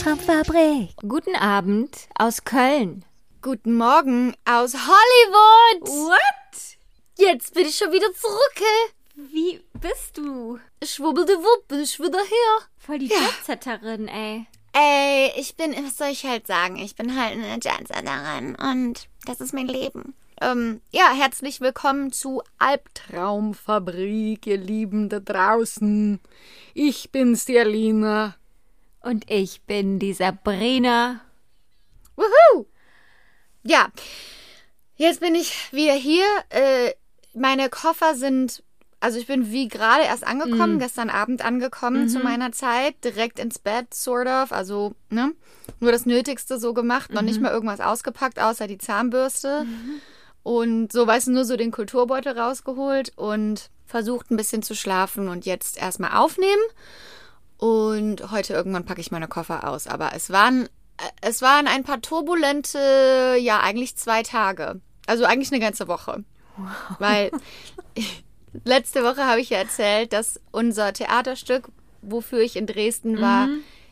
Albtraumfabrik. Guten Abend aus Köln. Guten Morgen aus Hollywood. What? Jetzt bin ich schon wieder zurück. Wie bist du? Schwubbelde wupp, bin ich wieder hier. Voll die Jetsetterin, ey. Ey, ich bin, was soll ich halt sagen? Ich bin halt eine Jansenerin und das ist mein Leben. Ähm, ja, herzlich willkommen zu Albtraumfabrik, ihr Lieben da draußen. Ich bin's, die Alina. Und ich bin die Sabrina. Wuhu! Ja, jetzt bin ich wieder hier. Äh, meine Koffer sind, also ich bin wie gerade erst angekommen, gestern Abend angekommen zu meiner Zeit, direkt ins Bett, sort of. Also, ne? Nur das Nötigste so gemacht, noch nicht mal irgendwas ausgepackt, außer die Zahnbürste. Und so, weißt du, nur so den Kulturbeutel rausgeholt und versucht ein bisschen zu schlafen und jetzt erstmal aufnehmen. Und heute irgendwann packe ich meine Koffer aus. Aber es waren, äh, es waren ein paar turbulente, ja, eigentlich zwei Tage. Also eigentlich eine ganze Woche. Weil letzte Woche habe ich ja erzählt, dass unser Theaterstück, wofür ich in Dresden war,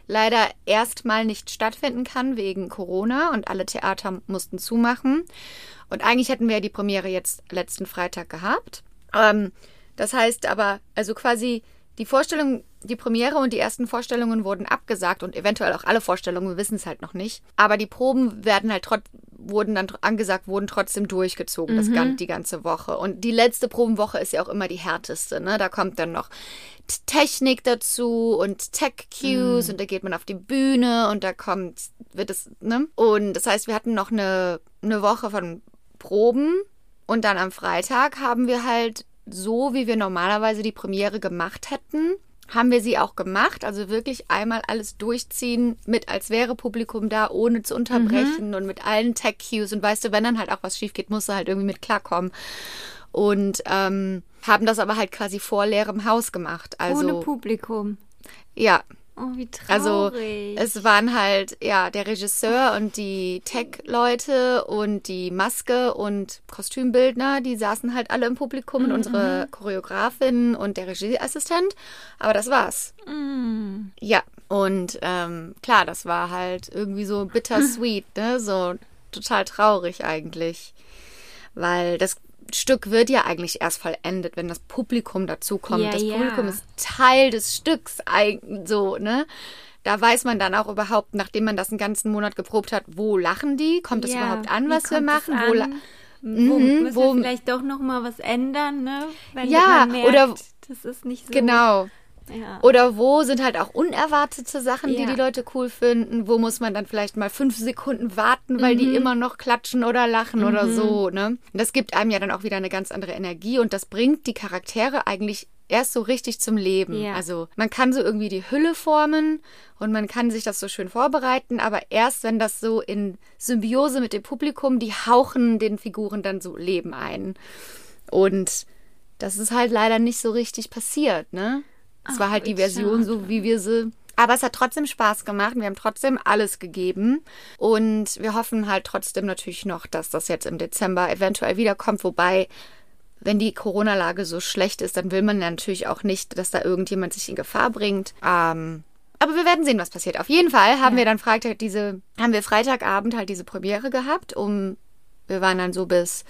leider erstmal nicht stattfinden kann wegen Corona und alle Theater mussten zumachen. Und eigentlich hätten wir ja die Premiere jetzt letzten Freitag gehabt. Ähm, das heißt aber, also quasi die Vorstellung, die Premiere und die ersten Vorstellungen wurden abgesagt und eventuell auch alle Vorstellungen, wir wissen es halt noch nicht. Aber die Proben werden halt trotz, wurden dann angesagt, wurden trotzdem durchgezogen, das gan die ganze Woche. Und die letzte Probenwoche ist ja auch immer die härteste, ne? Da kommt dann noch Technik dazu und Tech-Cues und da geht man auf die Bühne und da kommt, wird es, ne? Und das heißt, wir hatten noch eine, eine Woche von Proben und dann am Freitag haben wir halt so, wie wir normalerweise die Premiere gemacht hätten, haben wir sie auch gemacht. Also wirklich einmal alles durchziehen mit, als wäre Publikum da, ohne zu unterbrechen und mit allen Tech-Cues. Und weißt du, wenn dann halt auch was schief geht, musst du halt irgendwie mit klarkommen. Und ähm, haben das aber halt quasi vor leerem Haus gemacht. Also Ohne Publikum. ja, Oh, wie also traurig. es waren halt, ja, der Regisseur und die Tech-Leute und die Maske und Kostümbildner, die saßen halt alle im Publikum und unsere Choreografin und der Regieassistent. Aber das war's. Mm. Ja, und ähm, klar, das war halt irgendwie so bittersweet, ne? So total traurig eigentlich. Weil das Stück wird ja eigentlich erst vollendet, wenn das Publikum dazukommt. Ja, das ja. Publikum ist Teil des Stücks, so, ne? Da weiß man dann auch überhaupt, nachdem man das einen ganzen Monat geprobt hat, wo lachen die? Kommt es Ja, überhaupt an, was wir machen? Wo? Wo Mhm, müssen wo- wir vielleicht doch noch mal was ändern, ne? Wenn Ja, merkt, oder- das ist nicht so. Genau. Ja. Oder wo sind halt auch unerwartete Sachen, die Ja. die Leute cool finden? Wo muss man dann vielleicht mal fünf Sekunden warten, weil Mhm. die immer noch klatschen oder lachen oder so, ne? Und das gibt einem ja dann auch wieder eine ganz andere Energie und das bringt die Charaktere eigentlich erst so richtig zum Leben. Ja. Also man kann so irgendwie die Hülle formen und man kann sich das so schön vorbereiten, aber erst wenn das so in Symbiose mit dem Publikum, die hauchen den Figuren dann so Leben ein. Und das ist halt leider nicht so richtig passiert, ne? Es war halt die Version, so wie wir sie. Aber es hat trotzdem Spaß gemacht. Wir haben trotzdem alles gegeben. Und wir hoffen halt trotzdem natürlich noch, dass das jetzt im Dezember eventuell wiederkommt. Wobei, wenn die Corona-Lage so schlecht ist, dann will man natürlich auch nicht, dass da irgendjemand sich in Gefahr bringt. Ähm, aber wir werden sehen, was passiert. Auf jeden Fall haben wir dann Freitag diese, haben wir Freitagabend halt diese Premiere gehabt. Um, wir waren dann so bis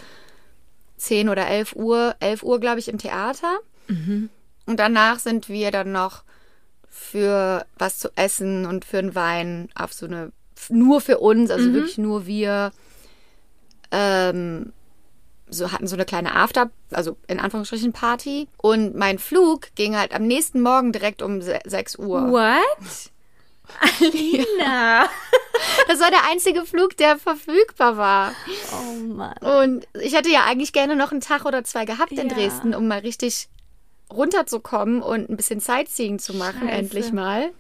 10 oder 11 Uhr, 11 Uhr, glaube ich, im Theater. Und danach sind wir dann noch für was zu essen und für einen Wein auf so eine, nur für uns, also wirklich nur wir, ähm, so hatten so eine kleine After, also in Anführungsstrichen Party. Und mein Flug ging halt am nächsten Morgen direkt um se- 6 Uhr. What? Alina. Das war der einzige Flug, der verfügbar war. Oh Mann. Und ich hätte ja eigentlich gerne noch einen Tag oder zwei gehabt in Ja. Dresden, um mal richtig runterzukommen und ein bisschen Sightseeing zu machen, Scheiße. endlich mal.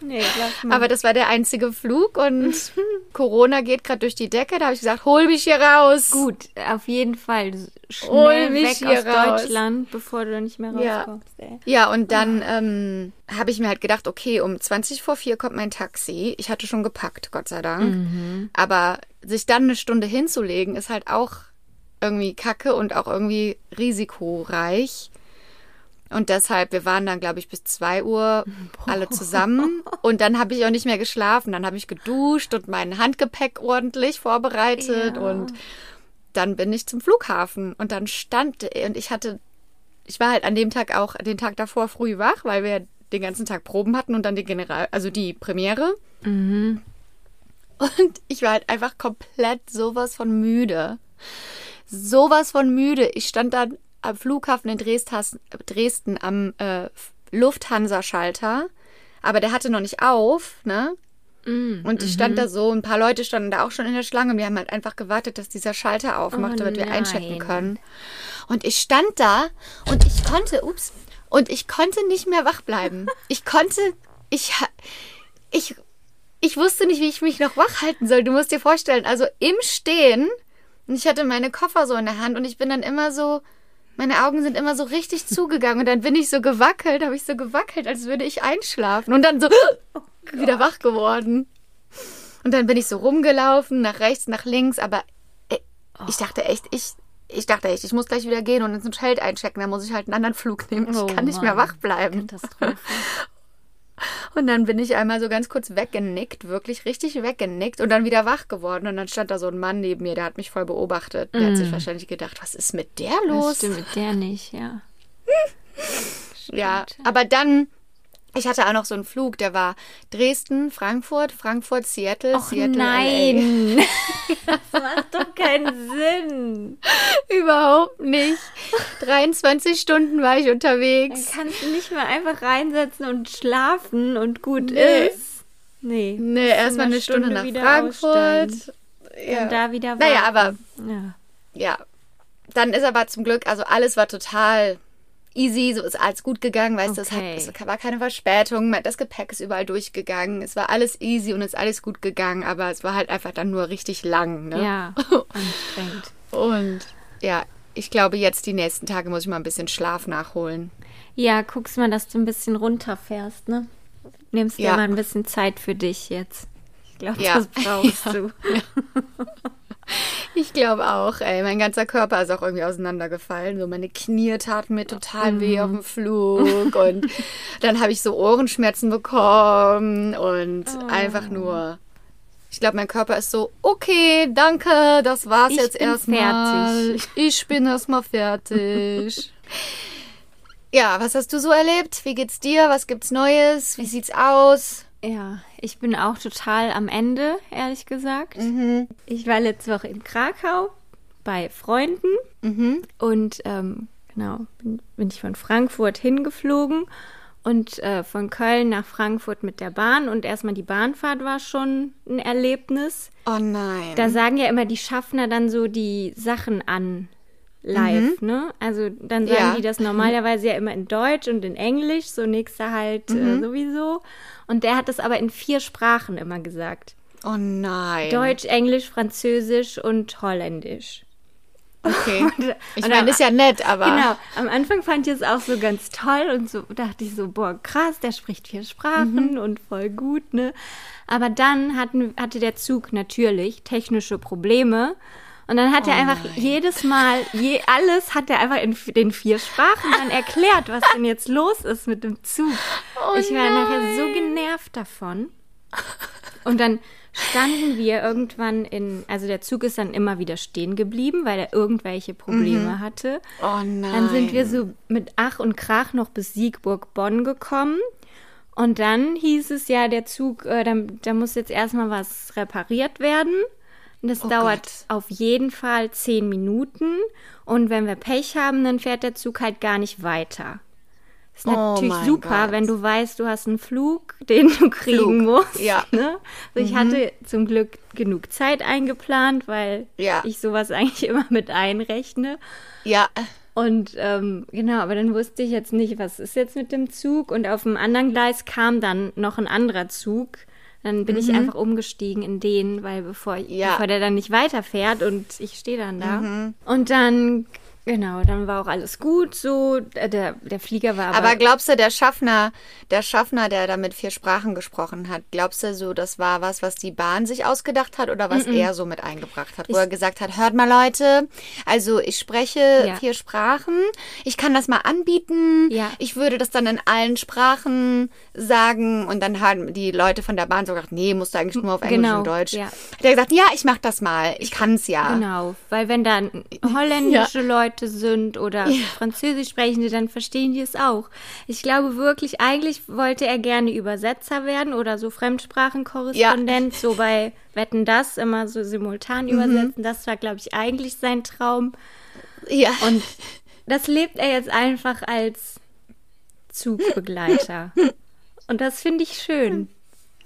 Nee, lass mal. Aber das war der einzige Flug und Corona geht gerade durch die Decke. Da habe ich gesagt, hol mich hier raus. Gut, auf jeden Fall. Hol Schnell mich weg hier aus raus. Deutschland, bevor du nicht mehr Ja. rauskommst. Ey. Ja, und dann ähm, habe ich mir halt gedacht, okay, um 20 vor 4 kommt mein Taxi. Ich hatte schon gepackt, Gott sei Dank. Aber sich dann eine Stunde hinzulegen, ist halt auch irgendwie kacke und auch irgendwie risikoreich. Und deshalb, wir waren dann, glaube ich, bis 2 Uhr alle zusammen. Und dann habe ich auch nicht mehr geschlafen. Dann habe ich geduscht und mein Handgepäck ordentlich vorbereitet. Ja. Und dann bin ich zum Flughafen. Und dann stand, und ich hatte ich war halt an dem Tag auch den Tag davor früh wach, weil wir den ganzen Tag Proben hatten und dann die General, also die Premiere. Und ich war halt einfach komplett sowas von müde. Sowas von müde. Ich stand dann am Flughafen in Dresden, Dresden am äh, Lufthansa-Schalter, aber der hatte noch nicht auf, ne? Und ich stand da so, ein paar Leute standen da auch schon in der Schlange und wir haben halt einfach gewartet, dass dieser Schalter aufmacht, Oh damit wir einchecken nein. können. Und ich stand da und ich konnte, ups, und ich konnte nicht mehr wach bleiben. Ich konnte, ich, ich, ich wusste nicht, wie ich mich noch wach halten soll. Du musst dir vorstellen, also im Stehen, und ich hatte meine Koffer so in der Hand und ich bin dann immer so, meine Augen sind immer so richtig zugegangen und dann bin ich so gewackelt, habe ich so gewackelt, als würde ich einschlafen und dann so wieder wach geworden. Und dann bin ich so rumgelaufen, nach rechts, nach links, aber äh, ich dachte echt, ich, ich dachte echt, ich muss gleich wieder gehen und ins Hotel einchecken, dann muss ich halt einen anderen Flug nehmen. Ich Oh kann nicht mehr Mann. wach bleiben. Und dann bin ich einmal so ganz kurz weggenickt, wirklich richtig weggenickt und dann wieder wach geworden. Und dann stand da so ein Mann neben mir, der hat mich voll beobachtet. Der hat sich wahrscheinlich gedacht, was ist mit der los? stimmt mit der nicht, ja. Ja, aber dann, ich hatte auch noch so einen Flug, der war Dresden, Frankfurt, Frankfurt, Seattle, Och Seattle, nein. das macht doch keinen Sinn. LA. Überhaupt nicht. 23 Stunden war ich Dann unterwegs. kannst du nicht mehr einfach reinsetzen und schlafen und gut Nee. ist. Nee. Nee, erstmal eine Stunde, nach wieder Frankfurt. aussteigen Ja. Und da wieder Naja, warten. aber Ja. ja, dann ist aber zum Glück, also alles war total easy, so ist alles gut gegangen, weißt du, es, hat, Okay. es war keine Verspätung, das Gepäck ist überall durchgegangen, es war alles easy und es ist alles gut gegangen, aber es war halt einfach dann nur richtig lang, ne? Ja, anstrengend. Und ja, ich glaube, jetzt die nächsten Tage muss ich mal ein bisschen Schlaf nachholen. Ja, guckst mal, dass du ein bisschen runterfährst, ne? Nimmst dir Ja. mal ein bisschen Zeit für dich jetzt. Ich glaube, Ja. das brauchst du. Ich glaube auch, ey. Mein ganzer Körper ist auch irgendwie auseinandergefallen. So meine Knie taten mir total weh auf dem Flug. Und dann habe ich so Ohrenschmerzen bekommen und einfach nur. Ich glaube, mein Körper ist so, okay, danke, das war's Ich jetzt erstmal. fertig. Ich bin erstmal fertig. ja, was hast du so erlebt? Wie geht's dir? Was gibt's Neues? Wie sieht's aus? Ja, ich bin auch total am Ende, ehrlich gesagt. Mhm. Ich war letzte Woche in Krakau bei Freunden Mhm. und ähm, genau, bin, bin ich von Frankfurt hingeflogen und äh, von Köln nach Frankfurt mit der Bahn und erstmal die Bahnfahrt war schon ein Erlebnis. Oh nein. Da sagen ja immer die Schaffner dann so die Sachen an live, ne? Also dann sagen Ja. die das normalerweise ja immer in Deutsch und in Englisch, so nächster halt äh, sowieso. Und der hat das aber in vier Sprachen immer gesagt. oh nein. Deutsch, Englisch, Französisch und Holländisch. Okay. Ich und meine, am- ist ja nett, aber. Genau, am Anfang fand ich es auch so ganz toll und so dachte ich so, boah, krass, der spricht vier Sprachen und voll gut, ne? Aber dann hatten, hatte der Zug natürlich technische Probleme. Und dann hat er einfach jedes Mal, je, alles hat er einfach in den vier Sprachen dann erklärt, was denn jetzt los ist mit dem Zug. ich war nachher so genervt davon. Und dann standen wir irgendwann in, also der Zug ist dann immer wieder stehen geblieben, weil er irgendwelche Probleme hatte. Oh nein. Dann sind wir so mit Ach und Krach noch bis Siegburg-Bonn gekommen. Und dann hieß es ja, der Zug, äh, da, da muss jetzt erstmal was repariert werden. Und das Oh dauert Gott. auf jeden Fall zehn Minuten. Und wenn wir Pech haben, dann fährt der Zug halt gar nicht weiter. Ist Oh natürlich mein super, Gott. wenn du weißt, du hast einen Flug, den du kriegen Flug, musst. ja. Mhm. Ne? Also ich hatte zum Glück genug Zeit eingeplant, weil Ja. ich sowas eigentlich immer mit einrechne. Ja. Und ähm, genau, aber dann wusste ich jetzt nicht, was ist jetzt mit dem Zug. Und auf dem anderen Gleis kam dann noch ein anderer Zug. Dann bin ich einfach umgestiegen in den, weil bevor, ich- Ja. bevor der dann nicht weiterfährt und ich stehe dann da. Und dann, genau, dann war auch alles gut so. Äh, Der, der Flieger war aber, Aber glaubst du, der Schaffner, der Schaffner, der da mit vier Sprachen gesprochen hat, glaubst du so, das war was, was die Bahn sich ausgedacht hat oder was er so mit eingebracht hat? Wo er gesagt hat, hört mal Leute, also ich spreche Ja. vier Sprachen, ich kann das mal anbieten, Ja. ich würde das dann in allen Sprachen sagen und dann haben die Leute von der Bahn so gedacht, nee, musst du eigentlich nur auf Englisch Genau, und Deutsch. ja. Hat er gesagt, ja, ich mach das mal, ich kann's ja. Genau, weil wenn dann holländische Leute sind oder Französisch sprechende, dann verstehen die es auch. Ich glaube wirklich, eigentlich wollte er gerne Übersetzer werden oder so Fremdsprachenkorrespondent, so bei Wetten das immer so simultan übersetzen. Das war, glaube ich, eigentlich sein Traum. Ja. Und das lebt er jetzt einfach als Zugbegleiter. Und das finde ich schön.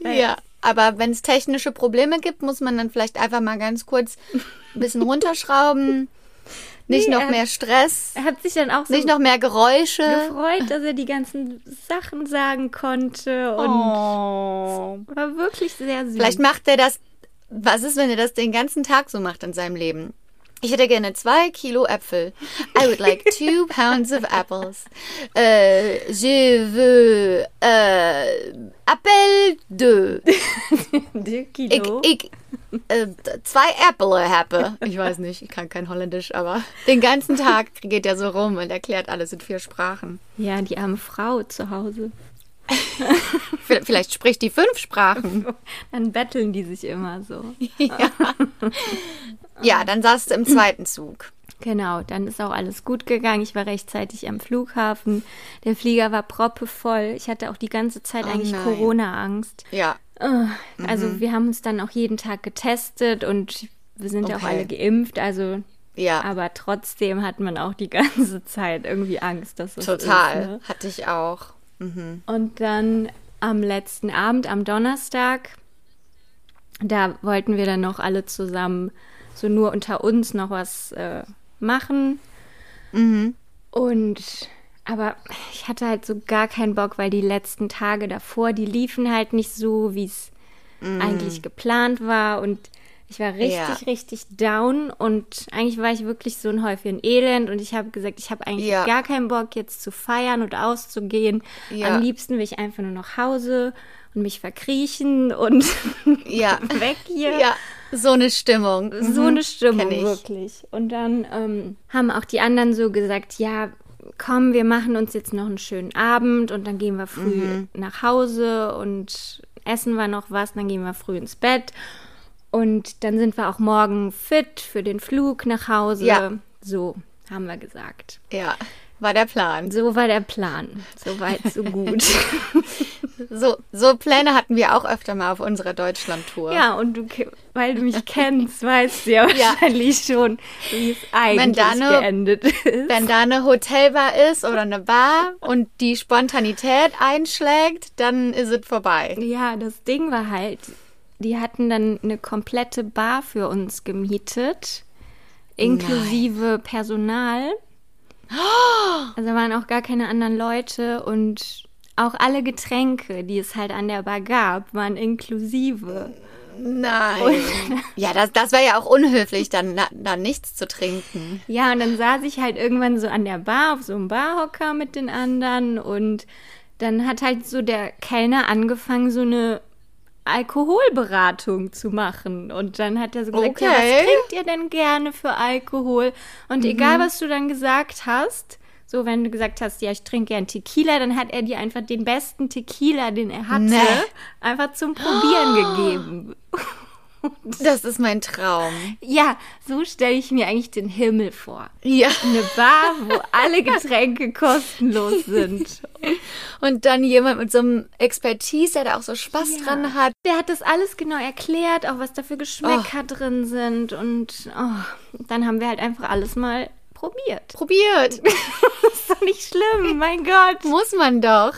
Ja, aber wenn es technische Probleme gibt, muss man dann vielleicht einfach mal ganz kurz ein bisschen runterschrauben. Nicht Nee, noch mehr Stress, Er hat sich dann auch so nicht noch mehr Geräusche. gefreut, dass er die ganzen Sachen sagen konnte und Oh. war wirklich sehr süß. Vielleicht macht er das. Was ist, wenn er das den ganzen Tag so macht in seinem Leben? Ich hätte gerne zwei Kilo Äpfel. I would like two pounds of apples. Äh, je veux äh, Apple deux. Deux Ich, Kilo. ich äh, zwei Äpfel habe. Ich weiß nicht, ich kann kein Holländisch, aber den ganzen Tag geht er so rum und erklärt alles in vier Sprachen. Ja, die arme Frau zu Hause. Vielleicht spricht die fünf Sprachen. Dann betteln die sich immer so. Ja, dann saß du im zweiten Zug. Genau, dann ist auch alles gut gegangen. Ich war rechtzeitig am Flughafen. Der Flieger war proppevoll. Ich hatte auch die ganze Zeit Oh eigentlich. Corona-Angst. Ja, Also wir haben uns dann auch jeden Tag getestet und wir sind ja auch Okay. alle geimpft. Also, ja, aber trotzdem hat man auch die ganze Zeit irgendwie Angst, dass es total. Ist, ne? Hatte ich auch. Und dann am letzten Abend, am Donnerstag, da wollten wir dann noch alle zusammen so nur unter uns noch was äh, machen. Und aber ich hatte halt so gar keinen Bock, weil die letzten Tage davor, die liefen halt nicht so, wie es eigentlich geplant war. Und ich war richtig, Ja. richtig down. Und eigentlich war ich wirklich so ein Häufchen Elend. Und ich habe gesagt, ich habe eigentlich Ja. gar keinen Bock, jetzt zu feiern und auszugehen. Ja. Am liebsten will ich einfach nur nach Hause und mich verkriechen und Ja. weg hier. So eine Stimmung. So eine Stimmung, wirklich. Und dann ähm, haben auch die anderen so gesagt, ja, komm, wir machen uns jetzt noch einen schönen Abend und dann gehen wir früh Mhm. nach Hause und essen wir noch was, dann gehen wir früh ins Bett. Und dann sind wir auch morgen fit für den Flug nach Hause. Ja. So haben wir gesagt. Ja, war der Plan. So war der Plan. So weit, so gut. So, so Pläne hatten wir auch öfter mal auf unserer Deutschland-Tour. ja, und du, weil du mich kennst, weißt du ja Ja. wahrscheinlich schon, wie es eigentlich da eine- geendet ist. Wenn da eine Hotelbar ist oder eine Bar und die Spontanität einschlägt, dann ist es vorbei. Ja, das Ding war halt, die hatten dann eine komplette Bar für uns gemietet, inklusive Personal. Also waren auch gar keine anderen Leute und auch alle Getränke, die es halt an der Bar gab, waren inklusive. Nein. Ja, das, das wäre ja auch unhöflich, dann, dann nichts zu trinken. Ja, und dann saß ich halt irgendwann so an der Bar auf so einem Barhocker mit den anderen und dann hat halt so der Kellner angefangen, so eine Alkoholberatung zu machen. Und dann hat er so gesagt, ja, Okay. was trinkt ihr denn gerne für Alkohol? Und Mhm. egal, was du dann gesagt hast, so wenn du gesagt hast, ja, ich trinke gern Tequila, dann hat er dir einfach den besten Tequila, den er hatte, Nee. einfach zum Probieren gegeben. Das ist mein Traum. Ja, so stelle ich mir eigentlich den Himmel vor. Ja. Eine Bar, wo alle Getränke kostenlos sind. Und dann jemand mit so einem Expertise, der da auch so Spaß Ja. dran hat. Der hat das alles genau erklärt, auch was da für Geschmäcker drin sind. Und oh, dann haben wir halt einfach alles mal probiert. Probiert. ist doch nicht schlimm, mein Gott. Muss man doch.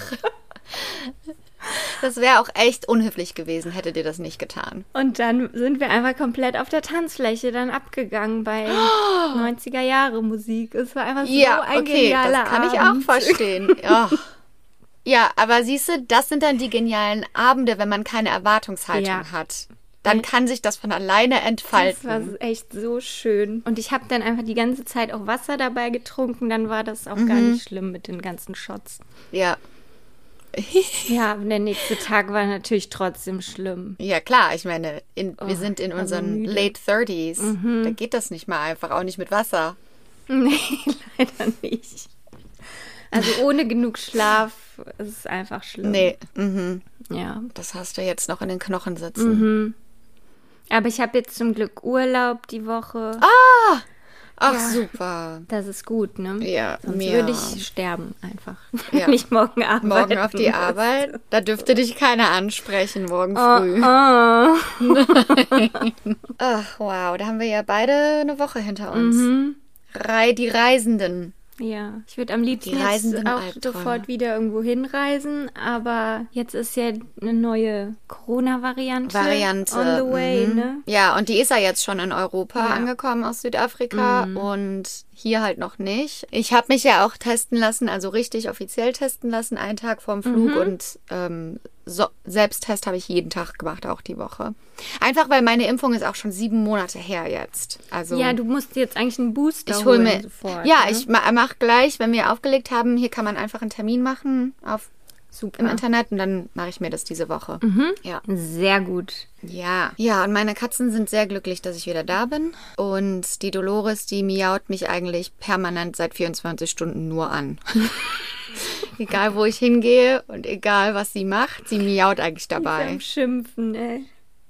Das wäre auch echt unhöflich gewesen, hätte dir das nicht getan. Und dann sind wir einfach komplett auf der Tanzfläche dann abgegangen bei 90er Jahre Musik. Es war einfach so Ja, ein okay, genialer das kann ich auch verstehen. Ja. Ja, aber siehst du, das sind dann die genialen Abende, wenn man keine Erwartungshaltung Ja. hat. Dann kann sich das von alleine Das entfalten. war echt so schön. Und ich habe dann einfach die ganze Zeit auch Wasser dabei getrunken. Dann war das auch gar Mhm. nicht schlimm mit den ganzen Shots. Ja. Ja, der nächste Tag war natürlich trotzdem schlimm. Ja, klar, ich meine, in, wir sind in unseren late 30s. Da geht das nicht mal einfach, auch nicht mit Wasser. Nee, leider nicht. Also ohne genug Schlaf ist es einfach schlimm. Nee, mhm. Ja. das hast du jetzt noch in den Knochen sitzen. Aber ich habe jetzt zum Glück Urlaub die Woche. Ach, super. Das ist gut, ne? Ja, Sonst mir- würde ich sterben einfach. Ja. Ich morgen arbeiten Morgen auf die. Arbeit, da dürfte dich keiner ansprechen morgen Oh, früh. oh. Ach, wow, da haben wir ja beide eine Woche hinter uns. Mhm. Rei die Reisenden. Ja, ich würde am liebsten jetzt auch Albträume. sofort wieder irgendwo hinreisen, aber jetzt ist ja eine neue Corona-Variante Variante. on the way, mhm. ne? Ja, und die ist ja jetzt schon in Europa Ja. Mhm. angekommen aus Südafrika und hier halt noch nicht. Ich habe mich ja auch testen lassen, also richtig offiziell testen lassen, einen Tag vorm Flug Mhm. und ähm, so, Selbsttest habe ich jeden Tag gemacht, auch die Woche. Einfach weil meine Impfung ist auch schon sieben Monate her jetzt. Also Ja, du musst jetzt eigentlich einen Booster ich hole holen mir. sofort. ja, ne? ich ma mach gleich, wenn wir aufgelegt haben, hier kann man einfach einen Termin machen auf Super. im Internet und dann mache ich mir das diese Woche. Ja. Sehr gut. Ja. Ja, und meine Katzen sind sehr glücklich, dass ich wieder da bin. Und die Dolores, die miaut mich eigentlich permanent seit 24 Stunden nur an. egal, wo ich hingehe und egal, was sie macht, sie miaut eigentlich dabei. Beim Schimpfen, ey.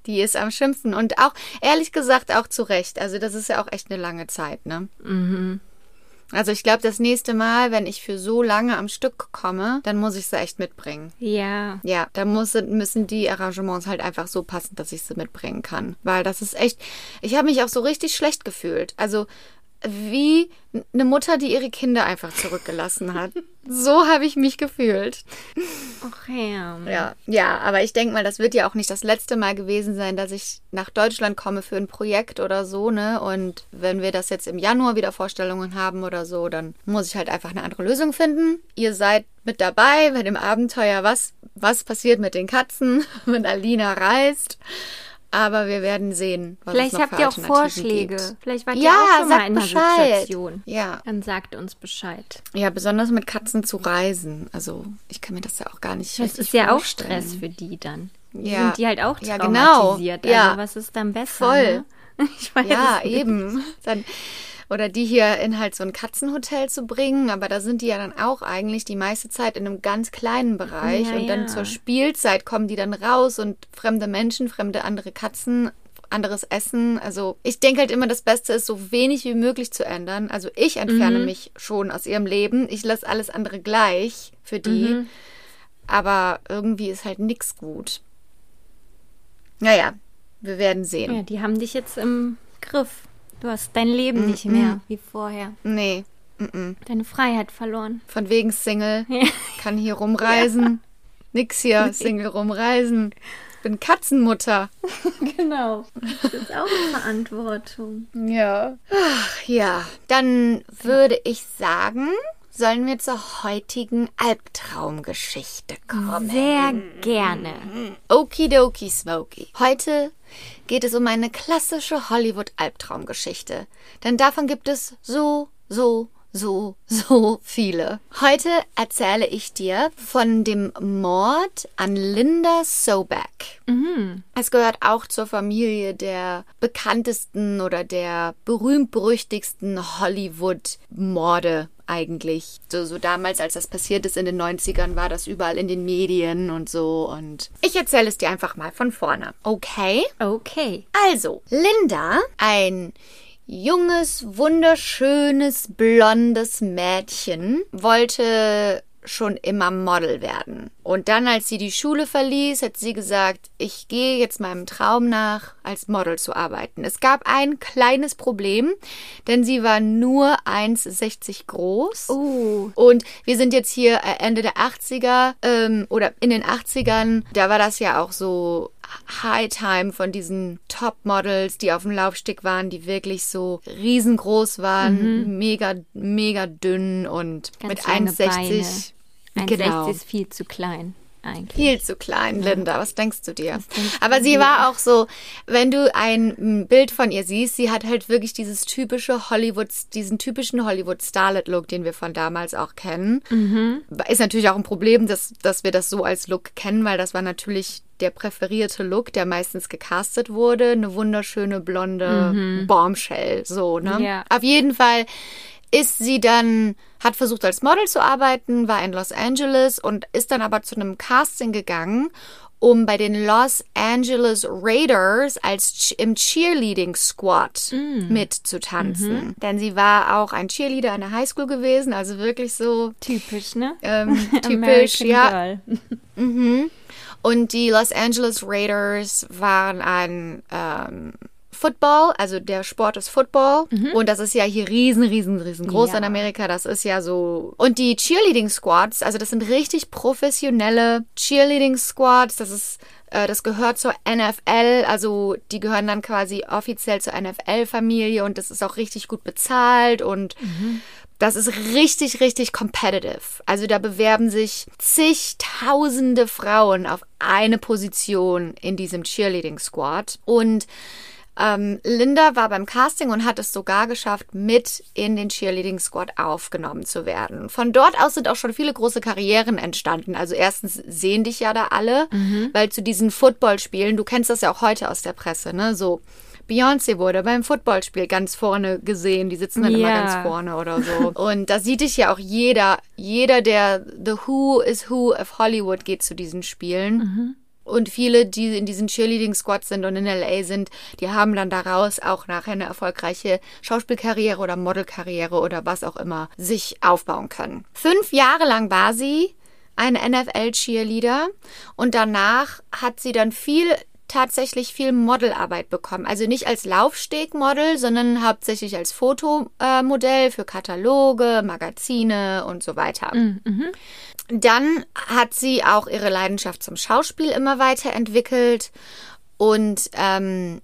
Die ist am Schimpfen und auch, ehrlich gesagt, auch zu Recht. Also, das ist ja auch echt eine lange Zeit, ne? Also, ich glaube, das nächste Mal, wenn ich für so lange am Stück komme, dann muss ich sie echt mitbringen. Ja. Ja, da muss, müssen die Arrangements halt einfach so passen, dass ich sie mitbringen kann. Weil das ist echt. Ich habe mich auch so richtig schlecht gefühlt. Also wie eine Mutter, die ihre Kinder einfach zurückgelassen hat. So habe ich mich gefühlt. Ach ja. Ja, ja, aber ich denke mal, das wird ja auch nicht das letzte Mal gewesen sein, dass ich nach Deutschland komme für ein Projekt oder so, ne? Und wenn wir das jetzt im Januar wieder Vorstellungen haben oder so, dann muss ich halt einfach eine andere Lösung finden. Ihr seid mit dabei bei dem Abenteuer, was, was passiert mit den Katzen, wenn Alina reist. Aber wir werden sehen, was Vielleicht habt ihr auch Vorschläge. Gibt. Vielleicht wart ihr Ja, auch schon mal in einer Bescheid. Situation. Ja. Dann sagt uns Bescheid. Ja, besonders mit Katzen zu reisen. Also, ich kann mir das ja auch gar nicht Das ist ja auch. Stress für die dann. Ja. Sind die halt auch Ja, genau. traumatisiert. Ja. Also was ist dann besser? Voll. Ne? Ich weiß Ja, eben. Dann, oder die hier in halt so ein Katzenhotel zu bringen, aber da sind die ja dann auch eigentlich die meiste Zeit in einem ganz kleinen Bereich Ja, und dann ja. zur Spielzeit kommen die dann raus und fremde Menschen, fremde andere Katzen, anderes Essen. Also ich denke halt immer, das Beste ist, so wenig wie möglich zu ändern. Also ich entferne Mhm. mich schon aus ihrem Leben. Ich lasse alles andere gleich für die. Mhm. Aber irgendwie ist halt nix gut. Naja, wir werden sehen. Ja, die haben dich jetzt im Griff. Du hast dein Leben Mhm. nicht mehr wie vorher. Nee, mm-mm. Deine Freiheit verloren. von wegen Single. Kann hier rumreisen. Nix hier, Single rumreisen. Ich bin Katzenmutter. Genau. Das ist auch eine Verantwortung. Ja. Ach, ja. Dann würde ich sagen, sollen wir zur heutigen Albtraumgeschichte kommen. Sehr gerne. Okidoki Smoky. Heute geht es um eine klassische Hollywood-Albtraumgeschichte. Denn davon gibt es so, so, so, so viele. Heute erzähle ich dir von dem Mord an Linda Soback. Es gehört auch zur Familie der bekanntesten oder der berühmt-berüchtigsten Hollywood-Morde eigentlich. So, so damals, als das passiert ist in den 90ern, war das überall in den Medien und so. Und ich erzähle es dir einfach mal von vorne. Okay? Okay. Also, Linda, ein junges, wunderschönes, blondes Mädchen, wollte schon immer Model werden. Und dann, als sie die Schule verließ, hat sie gesagt, ich gehe jetzt meinem Traum nach, als Model zu arbeiten. Es gab ein kleines Problem, denn sie war nur 1,60 groß. Oh. Und wir sind jetzt hier äh, Ende der 80er ähm, oder in den 80ern. Da war das ja auch so High Time von diesen Top-Models, die auf dem Laufsteg waren, die wirklich so riesengroß waren, mega, mega dünn und Ganz mit lange 1,60. 1,60 Genau. ist viel zu klein eigentlich. Viel zu klein, Linda. Was denkst du dir? denkst Aber du sie dir? war auch so, wenn du ein Bild von ihr siehst, sie hat halt wirklich dieses typische Hollywood, diesen typischen Hollywood Starlet-Look, den wir von damals auch kennen. Mhm. Ist natürlich auch ein Problem, dass, dass wir das so als Look kennen, weil das war natürlich der präferierte Look, der meistens gecastet wurde. Eine wunderschöne blonde Bombshell, so, ne? Mhm. Ja. Auf jeden Fall ist sie dann, hat versucht als Model zu arbeiten, war in Los Angeles und ist dann aber zu einem Casting gegangen, um bei den Los Angeles Raiders als im Cheerleading Squad mitzutanzen. Denn sie war auch ein Cheerleader an der Highschool gewesen, also wirklich so Typisch, ne? ähm, typisch, American ja. Girl. Und die Los Angeles Raiders waren ein ähm, Football, also der Sport ist Football. Und das ist ja hier riesen, riesen, riesengroß Ja. in Amerika. Das ist ja so. Und die Cheerleading Squads, also das sind richtig professionelle Cheerleading Squads. Das ist, äh, das gehört zur NFL. Also die gehören dann quasi offiziell zur NFL-Familie und das ist auch richtig gut bezahlt und das ist richtig, richtig competitive. Also da bewerben sich zigtausende Frauen auf eine Position in diesem Cheerleading Squad. Und ähm, Linda war beim Casting und hat es sogar geschafft, mit in den Cheerleading Squad aufgenommen zu werden. Von dort aus sind auch schon viele große Karrieren entstanden. Also erstens sehen dich ja da alle, weil zu diesen Footballspielen, du kennst das ja auch heute aus der Presse, ne? So Beyoncé wurde beim Footballspiel ganz vorne gesehen. Die sitzen dann immer Ja. ganz vorne oder so. Und da sieht dich ja auch jeder. Jeder, der The Who is Who of Hollywood geht zu diesen Spielen. Und viele, die in diesen Cheerleading-Squads sind und in LA sind, die haben dann daraus auch nachher eine erfolgreiche Schauspielkarriere oder Modelkarriere oder was auch immer sich aufbauen können. Fünf Jahre lang war sie eine NFL-Cheerleader und danach hat sie dann viel tatsächlich viel Modelarbeit bekommen. Also nicht als Laufstegmodel, sondern hauptsächlich als Fotomodell für Kataloge, Magazine und so weiter. Dann hat sie auch ihre Leidenschaft zum Schauspiel immer weiterentwickelt und ähm,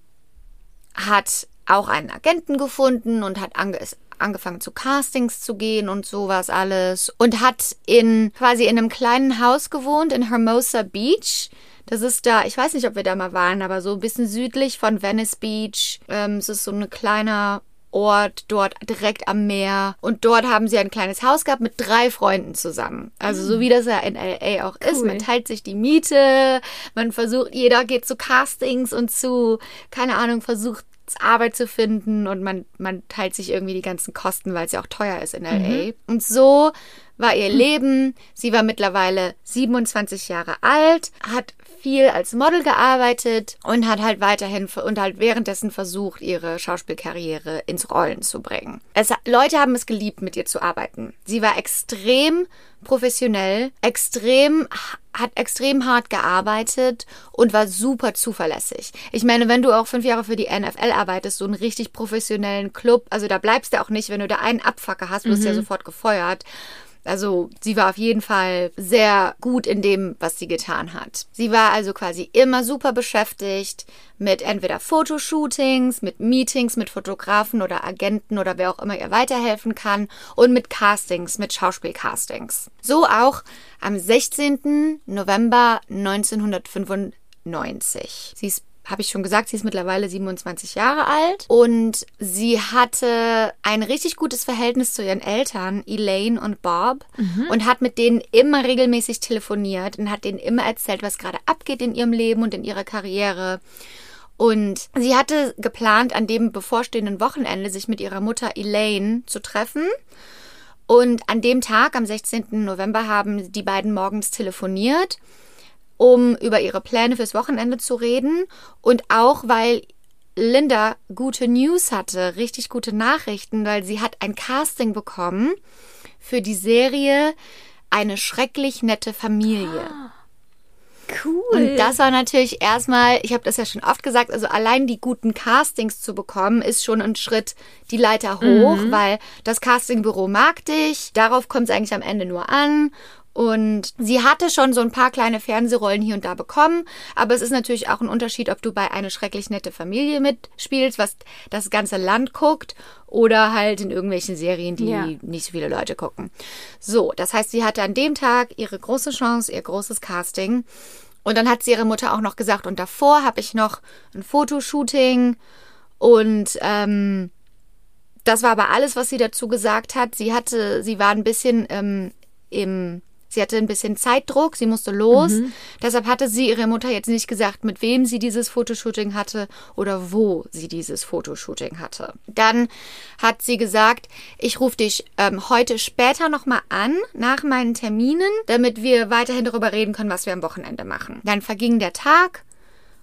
hat auch einen Agenten gefunden und hat ange angefangen zu Castings zu gehen und sowas alles und hat in quasi in einem kleinen Haus gewohnt in Hermosa Beach. Das ist da, ich weiß nicht, ob wir da mal waren, aber so ein bisschen südlich von Venice Beach. Ähm, es ist so ein kleiner Ort dort direkt am Meer. Und dort haben sie ein kleines Haus gehabt mit drei Freunden zusammen. Also so wie das ja in LA auch ist. Cool. Man teilt sich die Miete, man versucht, jeder geht zu Castings und zu, keine Ahnung, versucht Arbeit zu finden und man, man teilt sich irgendwie die ganzen Kosten, weil es ja auch teuer ist in LA. Und so war ihr Leben. Sie war mittlerweile 27 Jahre alt, hat viel als Model gearbeitet und hat halt weiterhin und halt währenddessen versucht, ihre Schauspielkarriere ins Rollen zu bringen. Es, Leute haben es geliebt, mit ihr zu arbeiten. Sie war extrem professionell, extrem hat extrem hart gearbeitet und war super zuverlässig. Ich meine, wenn du auch fünf Jahre für die NFL arbeitest, so einen richtig professionellen Club, also da bleibst du auch nicht, wenn du da einen Abfacker hast, wirst du ja sofort gefeuert. Also sie war auf jeden Fall sehr gut in dem, was sie getan hat. Sie war also quasi immer super beschäftigt mit entweder Fotoshootings, mit Meetings mit Fotografen oder Agenten oder wer auch immer ihr weiterhelfen kann und mit Castings, mit Schauspielcastings. So auch am 16. November 1995. Sie ist habe ich schon gesagt, sie ist mittlerweile 27 Jahre alt und sie hatte ein richtig gutes Verhältnis zu ihren Eltern, Elaine und Bob, und hat mit denen immer regelmäßig telefoniert und hat denen immer erzählt, was gerade abgeht in ihrem Leben und in ihrer Karriere. Und sie hatte geplant, an dem bevorstehenden Wochenende sich mit ihrer Mutter Elaine zu treffen. Und an dem Tag, am 16. November, haben die beiden morgens telefoniert um über ihre Pläne fürs Wochenende zu reden und auch weil Linda gute News hatte, richtig gute Nachrichten, weil sie hat ein Casting bekommen für die Serie Eine schrecklich nette Familie. Cool. Und das war natürlich erstmal, ich habe das ja schon oft gesagt, also allein die guten Castings zu bekommen, ist schon ein Schritt die Leiter hoch, weil das Castingbüro mag dich, darauf kommt es eigentlich am Ende nur an. Und sie hatte schon so ein paar kleine Fernsehrollen hier und da bekommen. Aber es ist natürlich auch ein Unterschied, ob du bei eine schrecklich nette Familie mitspielst, was das ganze Land guckt, oder halt in irgendwelchen Serien, die Ja. nicht so viele Leute gucken. So, das heißt, sie hatte an dem Tag ihre große Chance, ihr großes Casting. Und dann hat sie ihre Mutter auch noch gesagt, und davor habe ich noch ein Fotoshooting und ähm, das war aber alles, was sie dazu gesagt hat. Sie hatte, sie war ein bisschen ähm, im, sie hatte ein bisschen Zeitdruck, sie musste los. Deshalb hatte sie ihrer Mutter jetzt nicht gesagt, mit wem sie dieses Fotoshooting hatte oder wo sie dieses Fotoshooting hatte. Dann hat sie gesagt, ich rufe dich ähm, heute später nochmal an, nach meinen Terminen, damit wir weiterhin darüber reden können, was wir am Wochenende machen. Dann verging der Tag.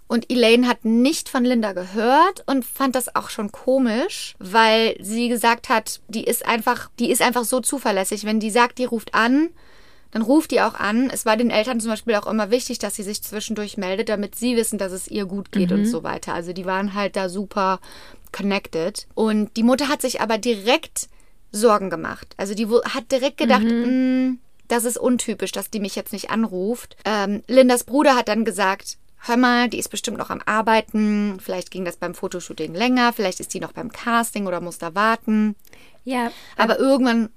Und Elaine hat nicht von Linda gehört und fand das auch schon komisch, weil sie gesagt hat, die ist einfach, die ist einfach so zuverlässig. Wenn die sagt, die ruft an, dann ruft die auch an. Es war den Eltern zum Beispiel auch immer wichtig, dass sie sich zwischendurch meldet, damit sie wissen, dass es ihr gut geht und so weiter. Also die waren halt da super connected. Und die Mutter hat sich aber direkt Sorgen gemacht. Also die hat direkt gedacht, "Mm, das ist untypisch, dass die mich jetzt nicht anruft. Ähm, Lindas Bruder hat dann gesagt, hör mal, die ist bestimmt noch am Arbeiten. Vielleicht ging das beim Fotoshooting länger. Vielleicht ist die noch beim Casting oder muss da warten. Ja, Aber irgendwann,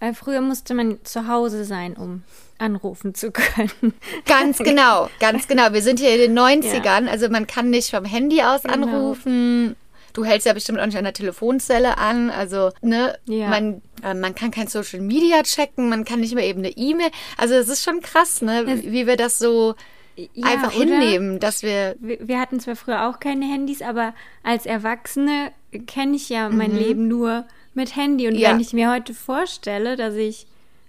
weil früher musste man zu Hause sein, um anrufen zu können. ganz genau, ganz genau. Wir sind hier in den 90ern. Also man kann nicht vom Handy aus Genau. anrufen. Du hältst ja bestimmt auch nicht an der Telefonzelle an. Also, ne, Ja. man, äh, man kann kein Social Media checken, man kann nicht mehr eben eine E-Mail. Also es ist schon krass, ne, wie wie wir das so Ja, einfach hinnehmen, dass wir Wir, wir hatten zwar früher auch keine Handys, aber als Erwachsene kenne ich ja mein Leben nur mit Handy. Und. Ja. wenn ich mir heute vorstelle, dass ich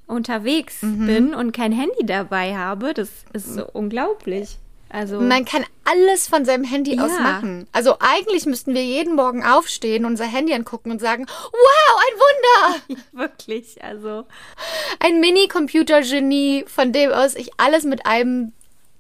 unterwegs Mhm. bin und kein Handy dabei habe, das ist so unglaublich. Also Man kann alles von seinem Handy aus Ja. machen. Also eigentlich müssten wir jeden Morgen aufstehen, unser Handy angucken und sagen, wow, ein Wunder! wirklich, also Ein Mini-Computer-Genie, von dem aus ich alles mit einem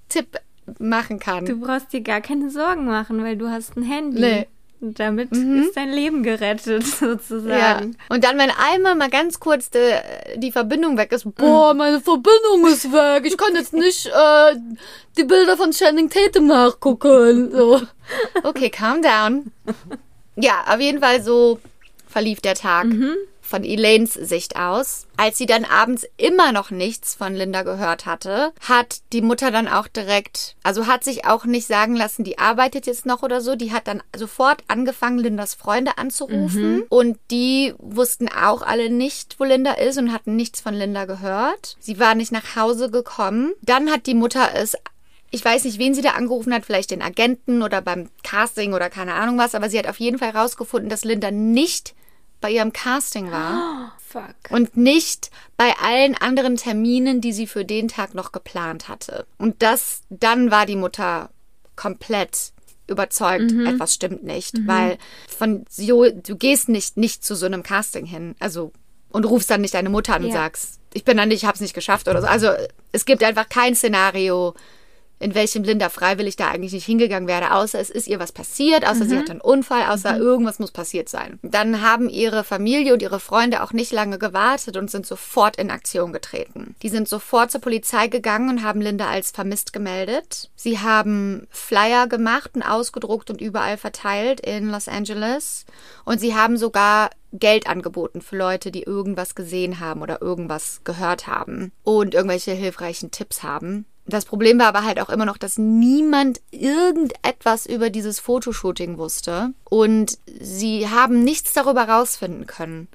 Tipp machen kann. du brauchst dir gar keine Sorgen machen, weil du hast ein Handy. Nee. Mhm. Damit ist dein Leben gerettet, ja. sozusagen. Und dann, wenn einmal mal ganz kurz de, die Verbindung weg ist, boah, meine Verbindung ist weg. Ich kann jetzt nicht äh, die Bilder von Channing Tatum nachgucken. So. Okay, calm down. Ja, auf jeden Fall so verlief der Tag von Elaines Sicht aus. Als sie dann abends immer noch nichts von Linda gehört hatte, hat die Mutter dann auch direkt, also hat sich auch nicht sagen lassen, die arbeitet jetzt noch oder so. Die hat dann sofort angefangen, Lindas Freunde anzurufen. Und die wussten auch alle nicht, wo Linda ist und hatten nichts von Linda gehört. Sie war nicht nach Hause gekommen. Dann hat die Mutter es ich weiß nicht, wen sie da angerufen hat, vielleicht den Agenten oder beim Casting oder keine Ahnung was, aber sie hat auf jeden Fall herausgefunden, dass Linda nicht bei ihrem Casting war Fuck. und nicht bei allen anderen Terminen, die sie für den Tag noch geplant hatte. Und das, dann war die Mutter komplett überzeugt, etwas stimmt nicht, weil von so, du gehst nicht, nicht zu so einem Casting hin, also, und rufst dann nicht deine Mutter an und Ja. sagst, ich bin da nicht, ich hab's nicht geschafft oder so. Also, es gibt einfach kein Szenario, in welchem Linda freiwillig da eigentlich nicht hingegangen wäre, außer es ist ihr was passiert, außer sie hat einen Unfall, außer irgendwas muss passiert sein. Dann haben ihre Familie und ihre Freunde auch nicht lange gewartet und sind sofort in Aktion getreten. Die sind sofort zur Polizei gegangen und haben Linda als vermisst gemeldet. Sie haben Flyer gemacht und ausgedruckt und überall verteilt in Los Angeles. Und sie haben sogar Geld angeboten für Leute, die irgendwas gesehen haben oder irgendwas gehört haben und irgendwelche hilfreichen Tipps haben. Das Problem war aber halt auch immer noch, dass niemand irgendetwas über dieses Fotoshooting wusste und sie haben nichts darüber rausfinden können.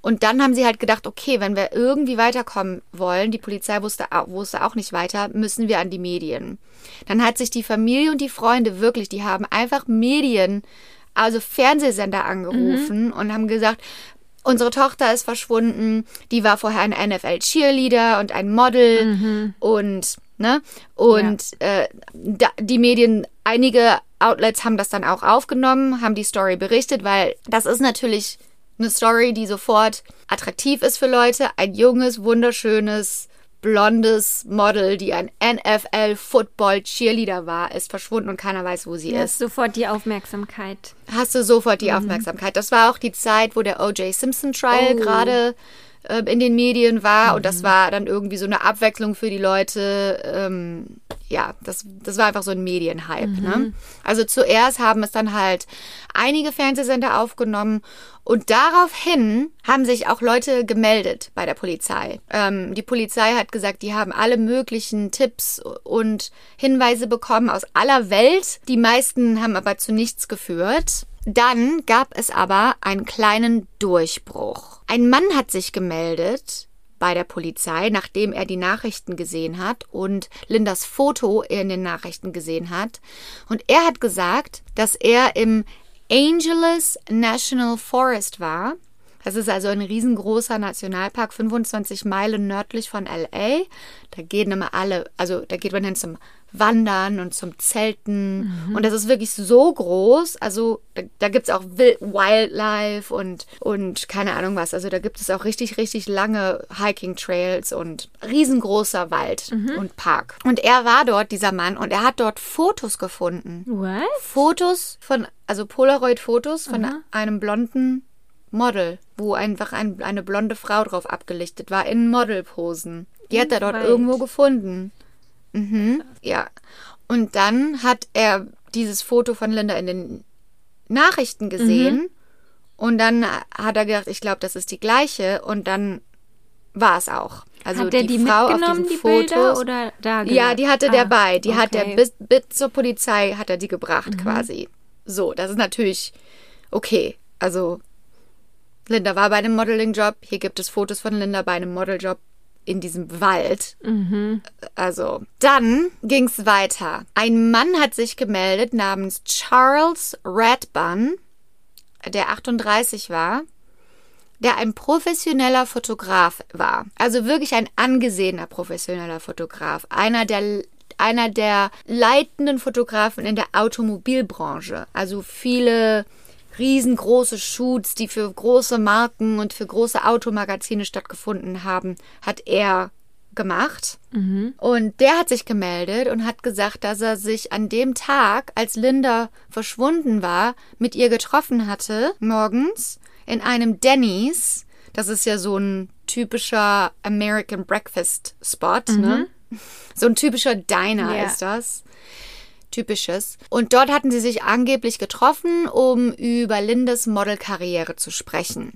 Und dann haben sie halt gedacht, okay, wenn wir irgendwie weiterkommen wollen, die Polizei wusste, wusste auch nicht weiter, müssen wir an die Medien. Dann hat sich die Familie und die Freunde wirklich, die haben einfach Medien, also Fernsehsender angerufen und haben gesagt, unsere Tochter ist verschwunden, die war vorher ein NFL-Cheerleader und ein Model und, ne, und äh, da, die Medien, einige Outlets haben das dann auch aufgenommen, haben die Story berichtet, weil das ist natürlich eine Story, die sofort attraktiv ist für Leute. Ein junges, wunderschönes, blondes Model, die ein NFL-Football-Cheerleader war, ist verschwunden und keiner weiß, wo sie Du ist hast sofort die Aufmerksamkeit. hast du sofort die Aufmerksamkeit. Das war auch die Zeit, wo der O.J. Simpson Trial Oh. gerade äh, in den Medien war und das war dann irgendwie so eine Abwechslung für die Leute. Ähm, ja, das, das war einfach so ein Medienhype. Ne? Also zuerst haben es dann halt einige Fernsehsender aufgenommen und daraufhin haben sich auch Leute gemeldet bei der Polizei. Ähm, die Polizei hat gesagt, die haben alle möglichen Tipps und Hinweise bekommen aus aller Welt. Die meisten haben aber zu nichts geführt. Dann gab es aber einen kleinen Durchbruch. Ein Mann hat sich gemeldet bei der Polizei, nachdem er die Nachrichten gesehen hat und Lindas Foto in den Nachrichten gesehen hat. Und er hat gesagt, dass er im Angeles National Forest war. Das ist also ein riesengroßer Nationalpark, 25 Meilen nördlich von LA. Da gehen immer alle, also da geht man hin zum Wandern und zum Zelten. Und das ist wirklich so groß. Also da, da gibt es auch Wil- Wildlife und, und keine Ahnung was. Also da gibt es auch richtig, richtig lange Hiking-Trails und riesengroßer Wald und Park. Und er war dort, dieser Mann, und er hat dort Fotos gefunden. What? Fotos von, also Polaroid-Fotos von einem blonden Model, wo einfach ein, eine blonde Frau drauf abgelichtet war, in Modelposen. Die hat er dort Weit. irgendwo gefunden. Mhm, ja. Und dann hat er dieses Foto von Linda in den Nachrichten gesehen. Und dann hat er gedacht, ich glaube, das ist die gleiche. Und dann war es auch. Also Hat der die, Frau auf diesen die oder da Ja, die hatte der Ah, bei. Die hat der okay. bis, bis zur Polizei hat er die gebracht quasi. So, das ist natürlich okay. Also Linda war bei einem Modeling-Job. Hier gibt es Fotos von Linda bei einem Modeljob in diesem Wald. Also, dann ging's weiter. Ein Mann hat sich gemeldet namens Charles Radbun, der 38 war, der ein professioneller Fotograf war. Also wirklich ein angesehener professioneller Fotograf. Einer der einer der leitenden Fotografen in der Automobilbranche. Also viele riesengroße Shoots, die für große Marken und für große Automagazine stattgefunden haben, hat er gemacht. Und der hat sich gemeldet und hat gesagt, dass er sich an dem Tag, als Linda verschwunden war, mit ihr getroffen hatte, morgens, in einem Denny's. Das ist ja so ein typischer American Breakfast Spot, ne? So ein typischer Diner Ja. ist das. Typisches. Und dort hatten sie sich angeblich getroffen, um über Lindes Modelkarriere zu sprechen.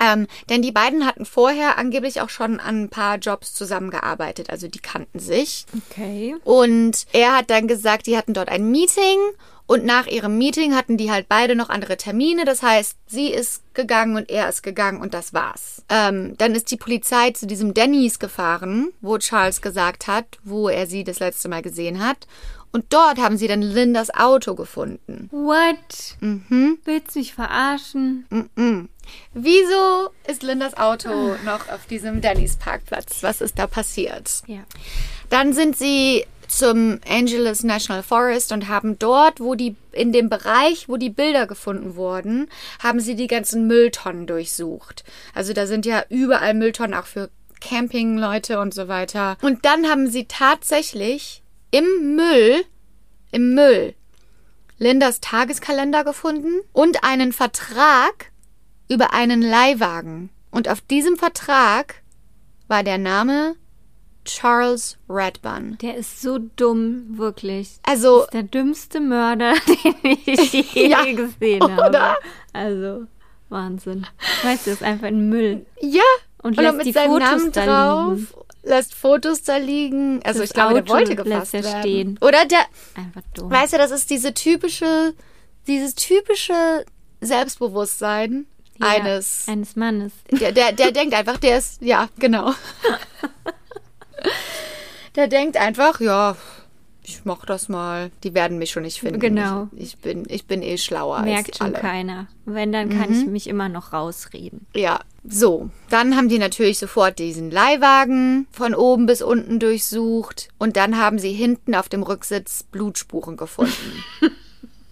Ähm, denn die beiden hatten vorher angeblich auch schon an ein paar Jobs zusammengearbeitet, also die kannten sich. Okay. Und er hat dann gesagt, die hatten dort ein Meeting und nach ihrem Meeting hatten die halt beide noch andere Termine. Das heißt, sie ist gegangen und er ist gegangen und das war's. Ähm, dann ist die Polizei zu diesem Denny's gefahren, wo Charles gesagt hat, wo er sie das letzte Mal gesehen hat. Und dort haben sie dann Lindas Auto gefunden. What? Mhm. Willst du mich verarschen? Mm-mm. Wieso ist Lindas Auto noch auf diesem Denny's Parkplatz? Was ist da passiert? Ja. Dann sind sie zum Angeles National Forest und haben dort, wo die, in dem Bereich, wo die Bilder gefunden wurden, haben sie die ganzen Mülltonnen durchsucht. Also da sind ja überall Mülltonnen auch für Campingleute und so weiter. Und dann haben sie tatsächlich im Müll, im Müll, Lindas Tageskalender gefunden und einen Vertrag über einen Leihwagen. Und auf diesem Vertrag war der Name Charles Radbun. Der ist so dumm, wirklich. Also, Das ist der dümmste Mörder, den ich je Ja, gesehen habe. oder? Also, Wahnsinn. Weißt du, das ist einfach ein Müll. ja. Und lässt die Fotos da drauf, liegen. lässt Fotos da liegen. Also Das ich glaube, der Auto wollte lässt gefasst er werden. stehen. Oder der, Einfach dumm. weißt du, das ist diese typische, dieses typische Selbstbewusstsein Ja, eines Eines Mannes. Der, der, der denkt einfach, der ist, ja, genau. Der denkt einfach, ja, ich mach das mal. Die werden mich schon nicht finden. Genau. Ich, ich bin, ich bin eh schlauer Merkt als schon alle. keiner. Wenn, dann kann Mhm. ich mich immer noch rausreden. Ja, so. Dann haben die natürlich sofort diesen Leihwagen von oben bis unten durchsucht und dann haben sie hinten auf dem Rücksitz Blutspuren gefunden.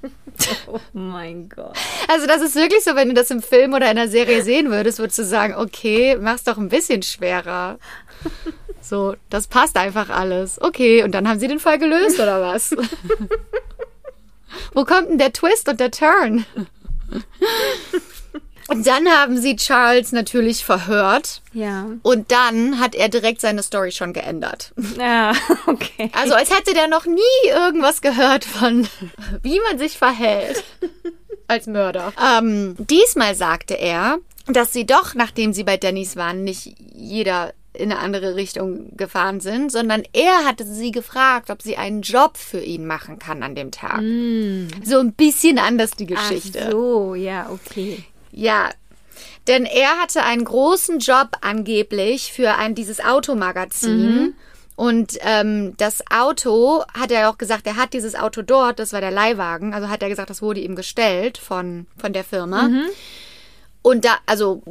Oh mein Gott. Also das ist wirklich so, wenn du das im Film oder in der Serie sehen würdest, würdest du sagen, okay, mach's doch ein bisschen schwerer. So, das passt einfach alles. Okay, und dann haben sie den Fall gelöst, oder was? Wo kommt denn der Twist und der Turn? Und dann haben sie Charles natürlich verhört. Ja. Und dann hat er direkt seine Story schon geändert. Ja, okay. Also als hätte der noch nie irgendwas gehört von, wie man sich verhält als Mörder. Ähm, diesmal sagte er, dass sie doch, nachdem sie bei Dennis waren, nicht jeder in eine andere Richtung gefahren sind, sondern er hatte sie gefragt, ob sie einen Job für ihn machen kann an dem Tag. So ein bisschen anders die Geschichte. Ach so, ja, okay. Ja, denn er hatte einen großen Job angeblich für ein dieses Automagazin. Und ähm, das Auto, hat er auch gesagt, er hat dieses Auto dort, das war der Leihwagen, also hat er gesagt, das wurde ihm gestellt von, von der Firma. Und da, also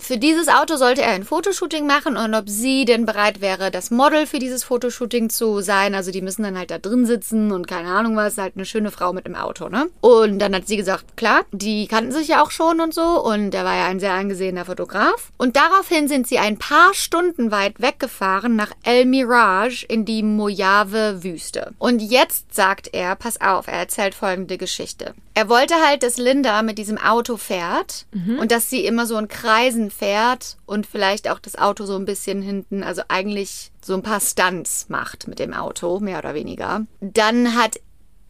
für dieses Auto sollte er ein Fotoshooting machen und ob sie denn bereit wäre, das Model für dieses Fotoshooting zu sein. Also die müssen dann halt da drin sitzen und keine Ahnung was, halt eine schöne Frau mit im Auto, ne? Und dann hat sie gesagt, klar, die kannten sich ja auch schon und so und er war ja ein sehr angesehener Fotograf. Und daraufhin sind sie ein paar Stunden weit weggefahren nach El Mirage in die Mojave-Wüste. Und jetzt sagt er, pass auf, er erzählt folgende Geschichte. Er wollte halt, dass Linda mit diesem Auto fährt und dass sie immer so in Kreisen fährt und vielleicht auch das Auto so ein bisschen hinten, also eigentlich so ein paar Stunts macht mit dem Auto, mehr oder weniger. Dann hat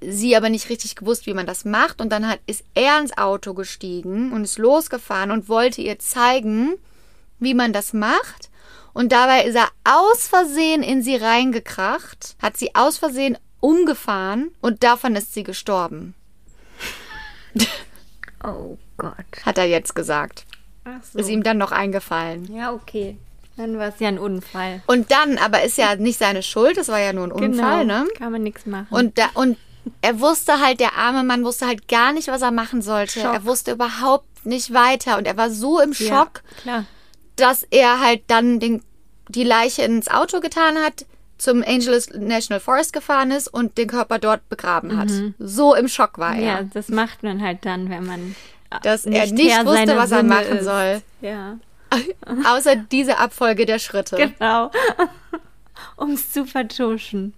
sie aber nicht richtig gewusst, wie man das macht und dann hat, ist er ins Auto gestiegen und ist losgefahren und wollte ihr zeigen, wie man das macht. Und dabei ist er aus Versehen in sie reingekracht, hat sie aus Versehen umgefahren und davon ist sie gestorben, Oh Gott. hat er jetzt gesagt. So. Ist ihm dann noch eingefallen. Ja, okay. Dann war es ja ein Unfall. Und dann, aber ist ja nicht seine Schuld, das war ja nur ein Unfall, ne? Kann man nichts machen. Und da, und er wusste halt, der arme Mann wusste halt gar nicht, was er machen sollte. Schock. Er wusste überhaupt nicht weiter und er war so im Schock, Ja, dass er halt dann den, die Leiche ins Auto getan hat, zum Angeles National Forest gefahren ist und den Körper dort begraben hat. So im Schock war er. Ja, das macht man halt dann, wenn man Dass er nicht wusste, was er machen ist. soll. Ja, Außer diese Abfolge der Schritte. genau. um es zu vertuschen.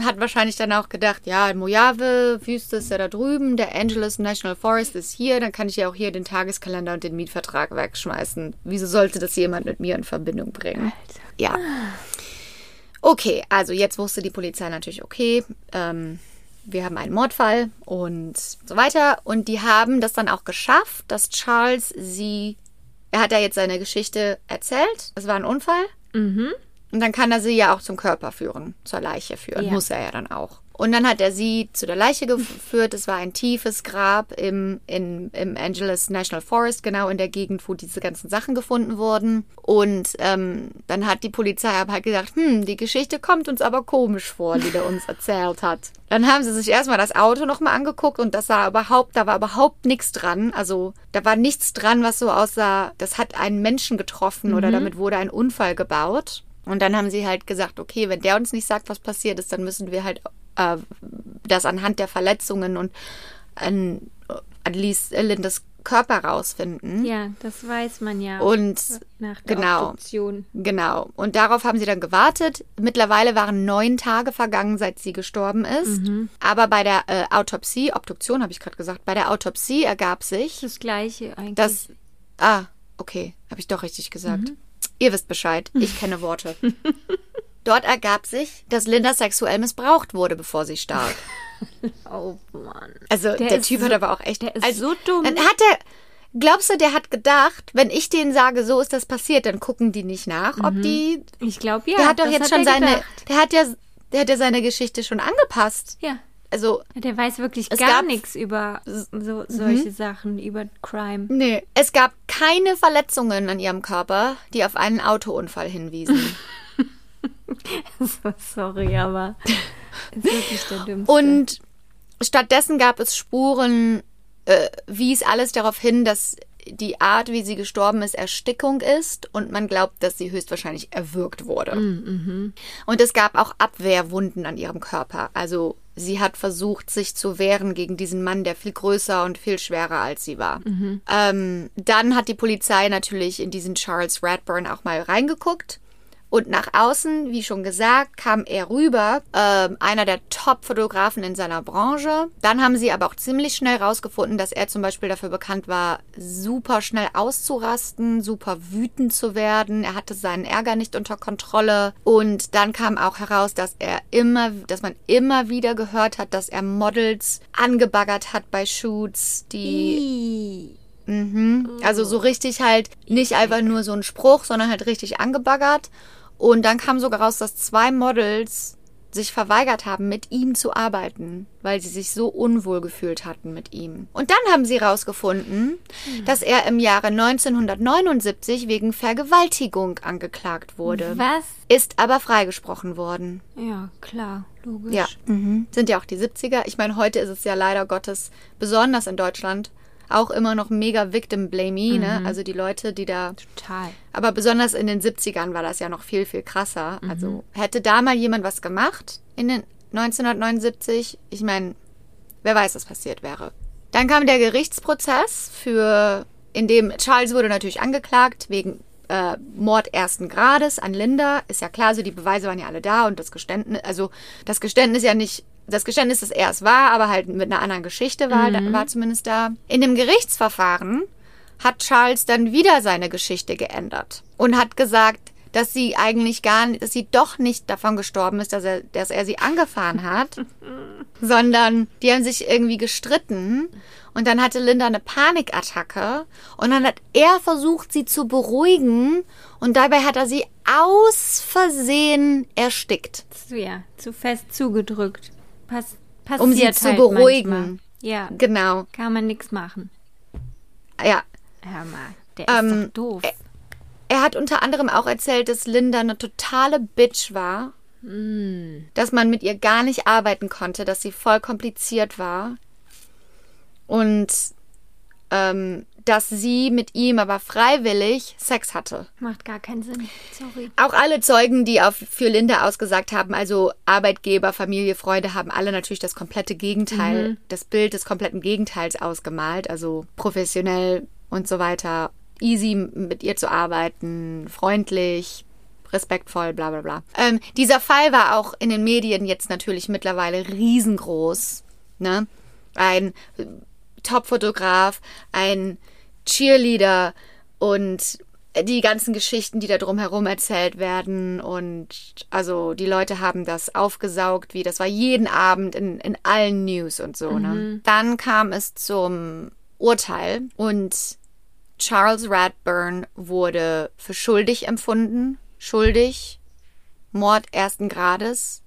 Hat wahrscheinlich dann auch gedacht, ja, Mojave, Wüste ist ja da drüben, der Angeles National Forest ist hier, dann kann ich ja auch hier den Tageskalender und den Mietvertrag wegschmeißen. Wieso sollte das jemand mit mir in Verbindung bringen? Ja. Okay, also jetzt wusste die Polizei natürlich, okay, ähm, wir haben einen Mordfall und so weiter. Und die haben das dann auch geschafft, dass Charles sie, er hat ja jetzt seine Geschichte erzählt, es war ein Unfall. Und dann kann er sie ja auch zum Körper führen, zur Leiche führen. Ja. Muss er ja dann auch. Und dann hat er sie zu der Leiche geführt. Es war ein tiefes Grab im, in, im Angeles National Forest, genau in der Gegend, wo diese ganzen Sachen gefunden wurden. Und ähm, dann hat die Polizei aber halt gesagt, hm, die Geschichte kommt uns aber komisch vor, die der uns erzählt hat. Dann haben sie sich erstmal das Auto nochmal angeguckt und das sah überhaupt, da war überhaupt nichts dran. Also da war nichts dran, was so aussah, das hat einen Menschen getroffen oder damit wurde ein Unfall gebaut. Und dann haben sie halt gesagt, okay, wenn der uns nicht sagt, was passiert ist, dann müssen wir halt äh, das anhand der Verletzungen und an, an Lies, Lindes Körper rausfinden. Ja, das weiß man ja. Und nach der genau. Obduktion. Genau. Und darauf haben sie dann gewartet. Mittlerweile waren neun Tage vergangen, seit sie gestorben ist. Aber bei der äh, Autopsie, Obduktion habe ich gerade gesagt, bei der Autopsie ergab sich, Das gleiche eigentlich. dass. Ah, okay, habe ich doch richtig gesagt. Ihr wisst Bescheid, ich kenne Worte. Dort ergab sich, dass Linda sexuell missbraucht wurde, bevor sie starb. oh Mann. Also der, ist Typ so, hat aber auch echt. Der ist also, so dumm. Dann hat er. Glaubst du, der hat gedacht, wenn ich denen sage, so ist das passiert, dann gucken die nicht nach, ob die. Ich glaube ja. Der hat doch jetzt hat schon seine. gedacht. Der hat ja, der hat ja seine Geschichte schon angepasst. Ja. Also Der weiß wirklich gar nichts über so, solche Sachen, über Crime. nee, es gab keine Verletzungen an ihrem Körper, die auf einen Autounfall hinwiesen. So, sorry, aber ist wirklich der dümmste. Und stattdessen gab es Spuren, äh, wies alles darauf hin, dass die Art, wie sie gestorben ist, Erstickung ist und man glaubt, dass sie höchstwahrscheinlich erwürgt wurde. Und es gab auch Abwehrwunden an ihrem Körper. Also sie hat versucht, sich zu wehren gegen diesen Mann, der viel größer und viel schwerer als sie war. Ähm, dann hat die Polizei natürlich in diesen Charles Radburn auch mal reingeguckt. Und nach außen, wie schon gesagt, kam er rüber, ähm, einer der Top-Fotografen in seiner Branche. Dann haben sie aber auch ziemlich schnell rausgefunden, dass er zum Beispiel dafür bekannt war, super schnell auszurasten, super wütend zu werden. Er hatte seinen Ärger nicht unter Kontrolle. Und dann kam auch heraus, dass er immer, dass man immer wieder gehört hat, dass er Models angebaggert hat bei Shoots, die Mhm. Also so richtig halt nicht einfach nur so ein Spruch, sondern halt richtig angebaggert. Und dann kam sogar raus, dass zwei Models sich verweigert haben, mit ihm zu arbeiten, weil sie sich so unwohl gefühlt hatten mit ihm. Und dann haben sie herausgefunden, dass er im Jahre 1979 wegen Vergewaltigung angeklagt wurde. Was? Ist aber freigesprochen worden. Ja, klar, logisch. Ja. Mhm. Sind ja auch die 70er. Ich meine, heute ist es ja leider Gottes, besonders in Deutschland, auch immer noch mega victim blamey, ne? Also die Leute, die da Total. aber besonders in den 70ern war das ja noch viel, viel krasser. Also hätte da mal jemand was gemacht in den 1979, ich meine, wer weiß, was passiert wäre. Dann kam der Gerichtsprozess für, in dem Charles wurde natürlich angeklagt wegen äh, Mord ersten Grades an Linda. Ist ja klar, so die Beweise waren ja alle da und das Geständnis, also das Geständnis ja nicht, das Geständnis, dass er es war, aber halt mit einer anderen Geschichte war, war zumindest da. In dem Gerichtsverfahren hat Charles dann wieder seine Geschichte geändert und hat gesagt, dass sie eigentlich gar nicht, dass sie doch nicht davon gestorben ist, dass er, dass er sie angefahren hat, sondern die haben sich irgendwie gestritten und dann hatte Linda eine Panikattacke und dann hat er versucht, sie zu beruhigen und dabei hat er sie aus Versehen erstickt. Ja, zu fest zugedrückt. Pass, passiert Um sie zu halt beruhigen. Manchmal. Ja, Genau, kann man nichts machen. ja. Hör mal, der ist Ähm, doch doof. Er hat unter anderem auch erzählt, dass Linda eine totale Bitch war. Dass man mit ihr gar nicht arbeiten konnte, dass sie voll kompliziert war. Und ähm, dass sie mit ihm aber freiwillig Sex hatte. Macht gar keinen Sinn. Sorry. Auch alle Zeugen, die auf, für Linda ausgesagt haben, also Arbeitgeber, Familie, Freunde, haben alle natürlich das komplette Gegenteil, das Bild des kompletten Gegenteils ausgemalt. Also professionell und so weiter, easy mit ihr zu arbeiten, freundlich, respektvoll, bla bla bla. Ähm, dieser Fall war auch in den Medien jetzt natürlich mittlerweile riesengroß. Ne? Ein Top-Fotograf, ein Cheerleader und die ganzen Geschichten, die da drumherum erzählt werden. Und also die Leute haben das aufgesaugt, wie das war jeden Abend in, in allen News und so. Ne? Dann kam es zum Urteil und Charles Radburn wurde für schuldig empfunden, schuldig, Mord ersten Grades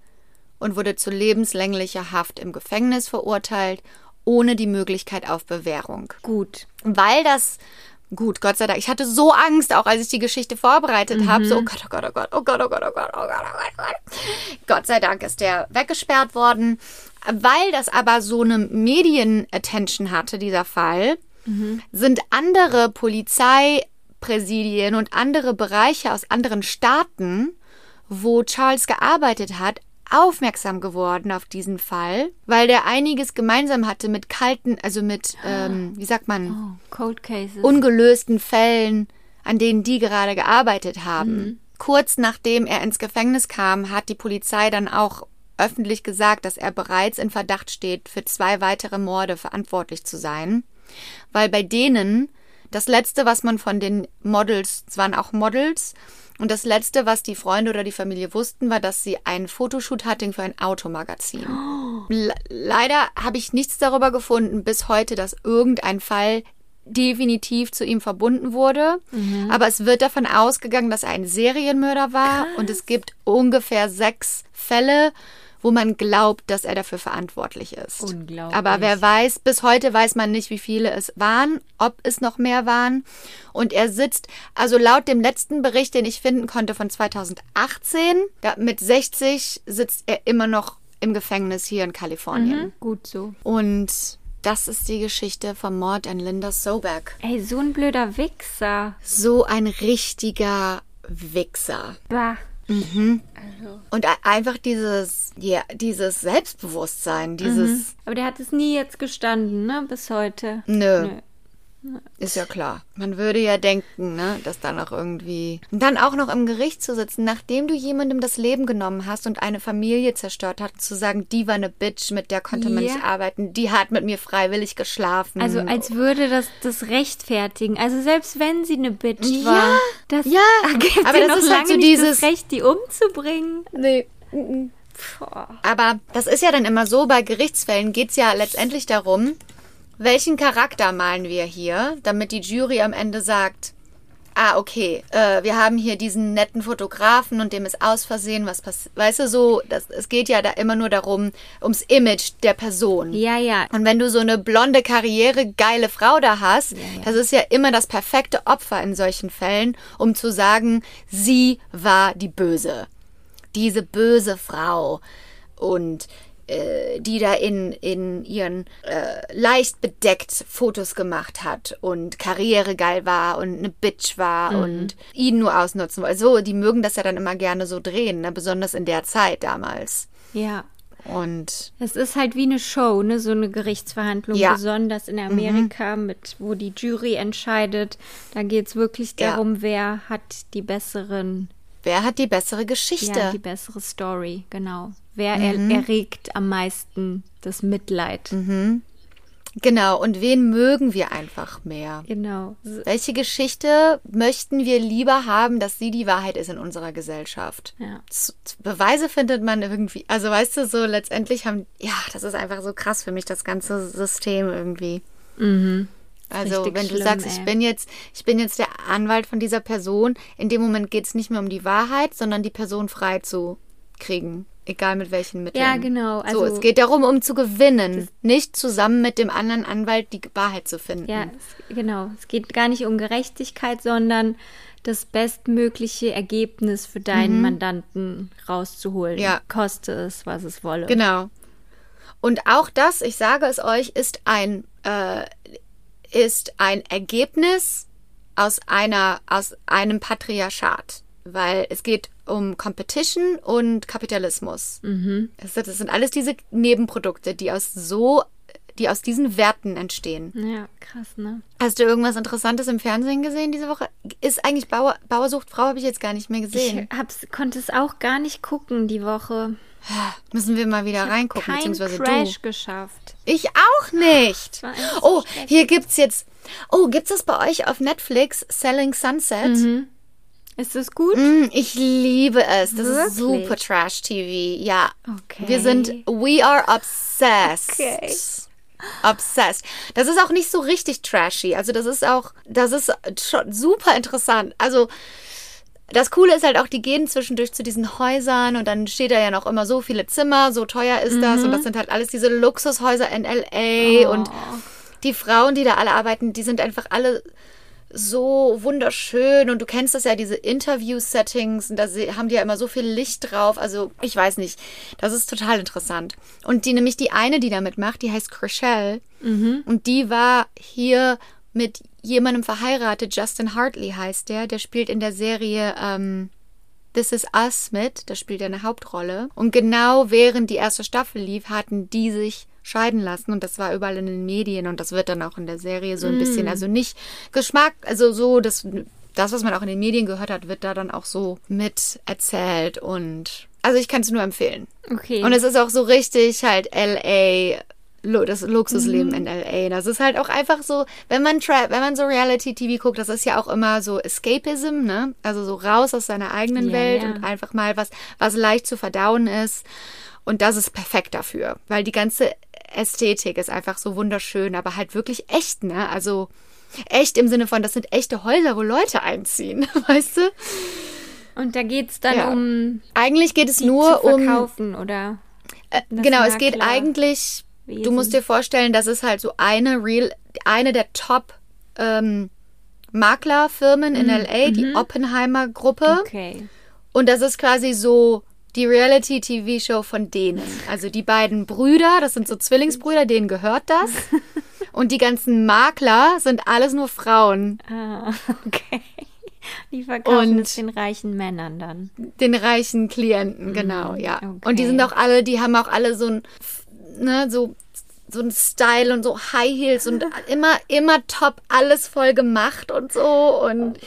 und wurde zu lebenslänglicher Haft im Gefängnis verurteilt, ohne die Möglichkeit auf Bewährung. Gut. Weil das, gut, Gott sei Dank, ich hatte so Angst, auch als ich die Geschichte vorbereitet habe, so, oh Gott, oh Gott, oh Gott, oh Gott, oh Gott, oh Gott, oh Gott, oh Gott, oh Gott. Gott sei Dank ist der weggesperrt worden. Weil das aber so eine Medien-Attention hatte, dieser Fall, sind andere Polizeipräsidien und andere Bereiche aus anderen Staaten, wo Charles gearbeitet hat, aufmerksam geworden auf diesen Fall, weil der einiges gemeinsam hatte mit kalten, also mit, ähm, wie sagt man, Oh, Cold Cases. ungelösten Fällen, an denen die gerade gearbeitet haben. Kurz nachdem er ins Gefängnis kam, hat die Polizei dann auch öffentlich gesagt, dass er bereits in Verdacht steht, für zwei weitere Morde verantwortlich zu sein, weil bei denen das letzte, was man von den Models, es waren auch Models, und das letzte, was die Freunde oder die Familie wussten, war, dass sie einen Fotoshoot hatten für ein Automagazin. Le leider habe ich nichts darüber gefunden bis heute, dass irgendein Fall definitiv zu ihm verbunden wurde. Aber es wird davon ausgegangen, dass er ein Serienmörder war. Und es gibt ungefähr sechs Fälle, wo man glaubt, dass er dafür verantwortlich ist. Unglaublich. Aber wer weiß, bis heute weiß man nicht, wie viele es waren, ob es noch mehr waren. Und er sitzt, also laut dem letzten Bericht, den ich finden konnte von 2018, da, mit 60 sitzt er immer noch im Gefängnis hier in Kalifornien. Gut so. Und das ist die Geschichte vom Mord an Linda Soberg. Ey, so ein blöder Wichser. So ein richtiger Wichser. Bah. Und e- einfach dieses, ja, dieses Selbstbewusstsein, dieses, Aber der hat es nie jetzt gestanden, ne? Bis heute. nö. Nö. Ist ja klar. Man würde ja denken, ne, dass da noch irgendwie. Und dann auch noch im Gericht zu sitzen, nachdem du jemandem das Leben genommen hast und eine Familie zerstört hat, zu sagen, die war eine Bitch, mit der konnte man Ja. nicht arbeiten, die hat mit mir freiwillig geschlafen. Also als würde das das rechtfertigen. Also selbst wenn sie eine Bitch Ja, war, das ja, gibt aber das ist halt so dieses- das Recht, die umzubringen. nee. Aber das ist ja dann immer so, bei Gerichtsfällen geht es ja letztendlich darum, welchen Charakter malen wir hier, damit die Jury am Ende sagt, ah, okay, äh, wir haben hier diesen netten Fotografen und dem ist aus Versehen was passiert. Weißt du, so, das, es geht ja da immer nur darum, ums Image der Person. Ja, ja. Und wenn du so eine blonde Karriere, geile Frau da hast, das ist ja immer das perfekte Opfer in solchen Fällen, um zu sagen, sie war die Böse. Diese böse Frau. Und äh, die da in, in ihren äh, leicht bedeckt Fotos gemacht hat und karrieregeil war und eine Bitch war und ihn nur ausnutzen wollte. So, die mögen das ja dann immer gerne so drehen, ne? besonders in der Zeit damals. Ja. Und Es ist halt wie eine Show, ne, so eine Gerichtsverhandlung, Ja. Mhm. besonders in Amerika, mit wo die Jury entscheidet. Da geht es wirklich Ja. darum, wer hat die besseren, wer hat die bessere Geschichte? ja, die bessere Story, genau. Wer Mhm. er, erregt am meisten das Mitleid. Genau, und wen mögen wir einfach mehr? Genau. Welche Geschichte möchten wir lieber haben, dass sie die Wahrheit ist in unserer Gesellschaft? Ja. Beweise findet man irgendwie, also weißt du, so letztendlich haben, ja, das ist einfach so krass für mich, das ganze System irgendwie. Also, Richtig wenn du schlimm, sagst, ey. ich bin jetzt, ich bin jetzt der Anwalt von dieser Person, in dem Moment geht es nicht mehr um die Wahrheit, sondern die Person frei zu kriegen. Egal mit welchen Mitteln. Ja, genau, so, also- es geht darum, um zu gewinnen, nicht zusammen mit dem anderen Anwalt die Wahrheit zu finden. Ja, es, genau. Es geht gar nicht um Gerechtigkeit, sondern das bestmögliche Ergebnis für deinen Mandanten rauszuholen. Mhm. Ja. Koste es, was es wolle. Genau. Und auch das, ich sage es euch, ist ein, äh, ist ein Ergebnis aus einer, aus einem Patriarchat. Weil es geht um Competition und Kapitalismus. Sind- Das sind alles diese Nebenprodukte, die aus so, die aus diesen Werten entstehen. Ja, krass, ne? Hast du irgendwas Interessantes im Fernsehen gesehen diese Woche? Ist eigentlich Bauer, Bauersucht Frau habe ich jetzt gar nicht mehr gesehen. Ich hab's, konnte es auch gar nicht gucken die Woche. Müssen wir mal wieder reingucken, Kein beziehungsweise Crash du. geschafft. Ich auch nicht. Oh, hier gibt's jetzt. Oh, gibt's das bei euch auf Netflix? Selling Sunset? Ist es gut? Mm, ich liebe es. Das ist Wirklich? super Trash TV. Ja. Okay. Wir sind, we are obsessed. Okay. Obsessed. Das ist auch nicht so richtig trashy. Also das ist auch, das ist schon super interessant. Also das Coole ist halt auch, die gehen zwischendurch zu diesen Häusern und dann steht da ja noch immer so viele Zimmer, so teuer ist das und das sind halt alles diese Luxushäuser in LA und die Frauen, die da alle arbeiten, die sind einfach alle so wunderschön und du kennst das ja, diese Interview-Settings und da haben die ja immer so viel Licht drauf. Also ich weiß nicht, das ist total interessant. Und die nämlich die eine, die da mitmacht, die heißt Chriselle und die war hier mit jemandem verheiratet, Justin Hartley heißt der, der spielt in der Serie ähm, This Is Us mit, da spielt er eine Hauptrolle. Und genau während die erste Staffel lief, hatten die sich scheiden lassen und das war überall in den Medien und das wird dann auch in der Serie so ein bisschen, also nicht Geschmack, also so, das, das, was man auch in den Medien gehört hat, wird da dann auch so mit erzählt und also ich kann es nur empfehlen. Okay. Und es ist auch so richtig halt LA, das Luxusleben in LA. Das ist halt auch einfach so, wenn man tra wenn man so Reality-TV guckt, das ist ja auch immer so Escapism, ne? Also so raus aus seiner eigenen Ja, Welt ja. und einfach mal was, was leicht zu verdauen ist. Und das ist perfekt dafür, weil die ganze Ästhetik ist einfach so wunderschön, aber halt wirklich echt, ne? Also echt im Sinne von, das sind echte Häuser, wo Leute einziehen, weißt du? Und da geht's dann Ja. um Eigentlich geht es nur zu um verkaufen, oder? Das genau, es geht Makler- eigentlich, du Wesen. musst dir vorstellen, das ist halt so eine real, eine der Top ähm, Maklerfirmen in LA, die Oppenheimer Gruppe. Okay. Und das ist quasi so die Reality-TV-Show von denen. Also die beiden Brüder, das sind so Zwillingsbrüder, denen gehört das. Und die ganzen Makler sind alles nur Frauen. Ah, okay. Die verkaufen Und- es den reichen Männern dann. Den reichen Klienten, genau, ja. okay. Und die sind auch alle, die haben auch alle so ein, ne, so so ein Style und so High Heels und immer, immer top, alles voll gemacht und so. Und,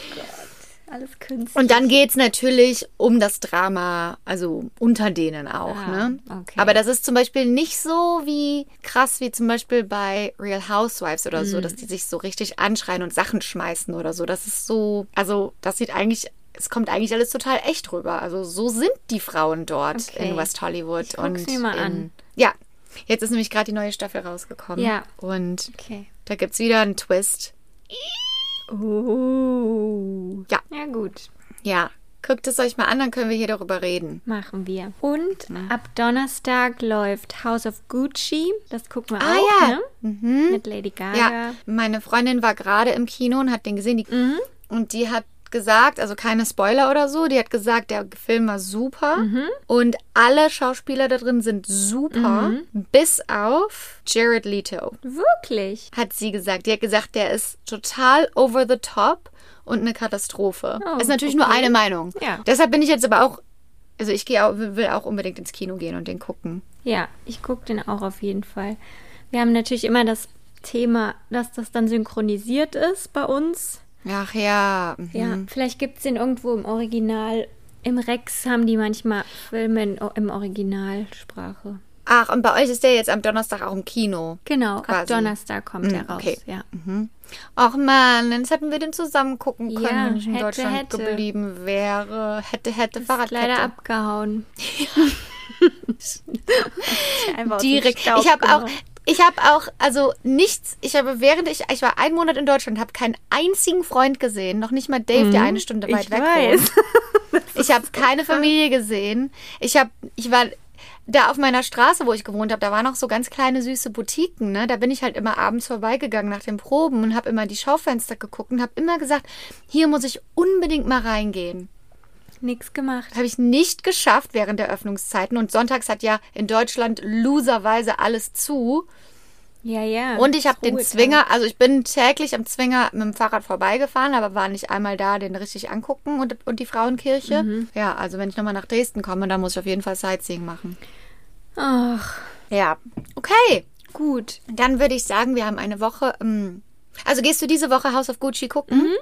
Alles künstlich. und dann geht's natürlich um das Drama, also unter denen auch, Ah, ne? okay. Aber das ist zum Beispiel nicht so wie krass wie zum Beispiel bei Real Housewives oder Mhm. so, dass die sich so richtig anschreien und Sachen schmeißen oder so. Das ist so, also das sieht eigentlich. Es kommt eigentlich alles total echt rüber. Also so sind die Frauen dort Okay. in West Hollywood. Ich und mir mal in, an. Ja, jetzt ist nämlich gerade die neue Staffel rausgekommen. Ja. Und Okay. da gibt's wieder einen Twist. Oh. Ja. Ja, gut. Ja, guckt es euch mal an, dann können wir hier darüber reden. Machen wir. Und ab Donnerstag läuft House of Gucci. Das gucken wir Ah, auch, ja. ne? Mit Lady Gaga. Ja, meine Freundin war gerade im Kino und hat den gesehen. Die, Mhm. Und die hat gesagt, also keine Spoiler oder so, die hat gesagt, der Film war super Mhm. und alle Schauspieler da drin sind super, Mhm. bis auf Jared Leto, Wirklich? hat sie gesagt. Die hat gesagt, der ist total over the top und eine Katastrophe. Oh, ist natürlich nur okay. eine Meinung. Ja. Deshalb bin ich jetzt aber auch, also ich gehe auch, will auch unbedingt ins Kino gehen und den gucken. Ja, ich gucke den auch auf jeden Fall. Wir haben natürlich immer das Thema, dass das dann synchronisiert ist bei uns. Ach ja. mhm. Ja, vielleicht gibt es den irgendwo im Original. Im Rex haben die manchmal Filme in, im Originalsprache. Ach, und bei euch ist der jetzt am Donnerstag auch im Kino. Genau, ab Quasi. Donnerstag kommt der Mm, raus. okay. Ja. Ach man, jetzt hätten wir den zusammen gucken können, Ja, wenn ich in hätte, Deutschland hätte. geblieben wäre. Hätte, hätte, Ist leider abgehauen. Direkt. Ich habe auch. Ich habe auch, also nichts. Ich habe während ich, ich war einen Monat in Deutschland, habe keinen einzigen Freund gesehen, noch nicht mal Dave, der eine Stunde weit ich weg weiß. wohnt. Ich habe keine Familie gesehen. Ich habe, ich war da auf meiner Straße, wo ich gewohnt habe, da waren noch so ganz kleine süße Boutiquen. Ne? Da bin ich halt immer abends vorbeigegangen nach den Proben und habe immer die Schaufenster geguckt und habe immer gesagt, hier muss ich unbedingt mal reingehen. Nichts gemacht. Habe ich nicht geschafft während der Öffnungszeiten und sonntags hat ja in Deutschland loserweise alles zu. Ja, ja. Und ich habe den. Zwinger, also ich bin täglich am Zwinger mit dem Fahrrad vorbeigefahren, aber war nicht einmal da, den richtig angucken und, und die Frauenkirche. Mhm. Ja, also wenn ich nochmal nach Dresden komme, dann muss ich auf jeden Fall Sightseeing machen. Ach, Ja, okay. gut. Dann würde ich sagen, wir haben eine Woche. ähm, Also gehst du diese Woche House of Gucci gucken? Mhm.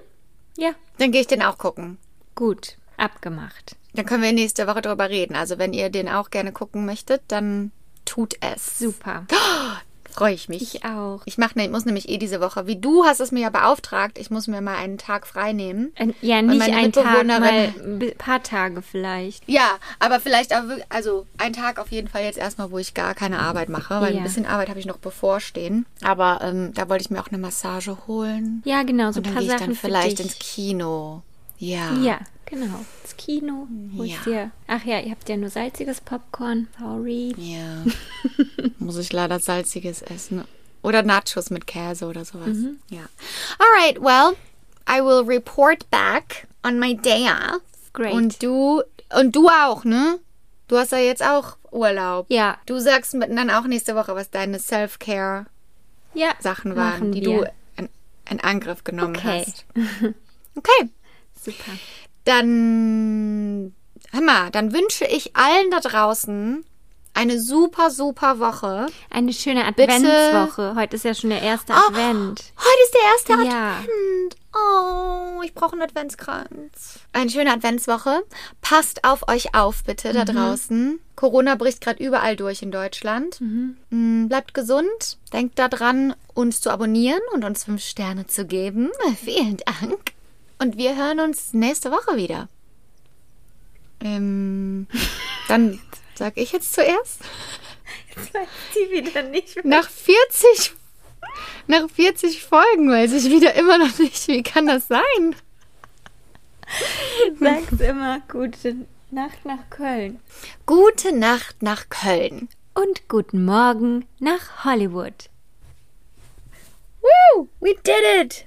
Ja, Dann gehe ich den auch gucken. gut. Abgemacht. Dann können wir nächste Woche drüber reden. Also wenn ihr den auch gerne gucken möchtet, dann tut es. Super. Freue ich mich. Ich auch. Ich mach, ne, muss nämlich eh diese Woche, wie du hast es mir ja beauftragt, ich muss mir mal einen Tag frei nehmen. Ja, nicht meine ein Tag, mal ein paar Tage vielleicht. Ja, aber vielleicht also ein Tag auf jeden Fall jetzt erstmal, wo ich gar keine Arbeit mache, weil Ja. ein bisschen Arbeit habe ich noch bevorstehen. Aber ähm, da wollte ich mir auch eine Massage holen. Ja, genau, so Und ein dann paar gehe ich Sachen dann vielleicht für dich. ins Kino. Ja. Ja, genau. Ins Kino. Wo ich Ja. dir. Ach ja, ihr habt ja nur salziges Popcorn. Sorry. Ja. Muss ich leider salziges essen. Oder Nachos mit Käse oder sowas. Mhm. Ja. Alright, well, I will report back on my day off. Great. Und du, und du auch, ne? Du hast ja jetzt auch Urlaub. Ja, Du sagst mir dann auch nächste Woche, was deine Self-Care-Sachen ja. waren, machen die wir. du in, in Angriff genommen Okay. hast. Okay. Super. Dann, hör mal, dann wünsche ich allen da draußen eine super, super Woche. Eine schöne. Adventswoche. Heute ist ja schon der erste Oh, Advent. Heute ist der erste Ja. Advent. Oh, ich brauche einen Adventskranz. Eine schöne Adventswoche. Passt auf euch auf, bitte, da draußen. Corona bricht gerade überall durch in Deutschland. Mm, Bleibt gesund. Denkt daran, uns zu abonnieren und uns fünf Sterne zu geben. Vielen Dank. Und wir hören uns nächste Woche wieder. Ähm, dann sag ich jetzt zuerst. Jetzt weiß sie wieder nicht. Nach 40, nach 40 Folgen weiß ich wieder immer noch nicht, wie kann das sein? Sag's immer. Gute Nacht nach Köln. Gute Nacht nach Köln. Und guten Morgen nach Hollywood. Woo! We did it!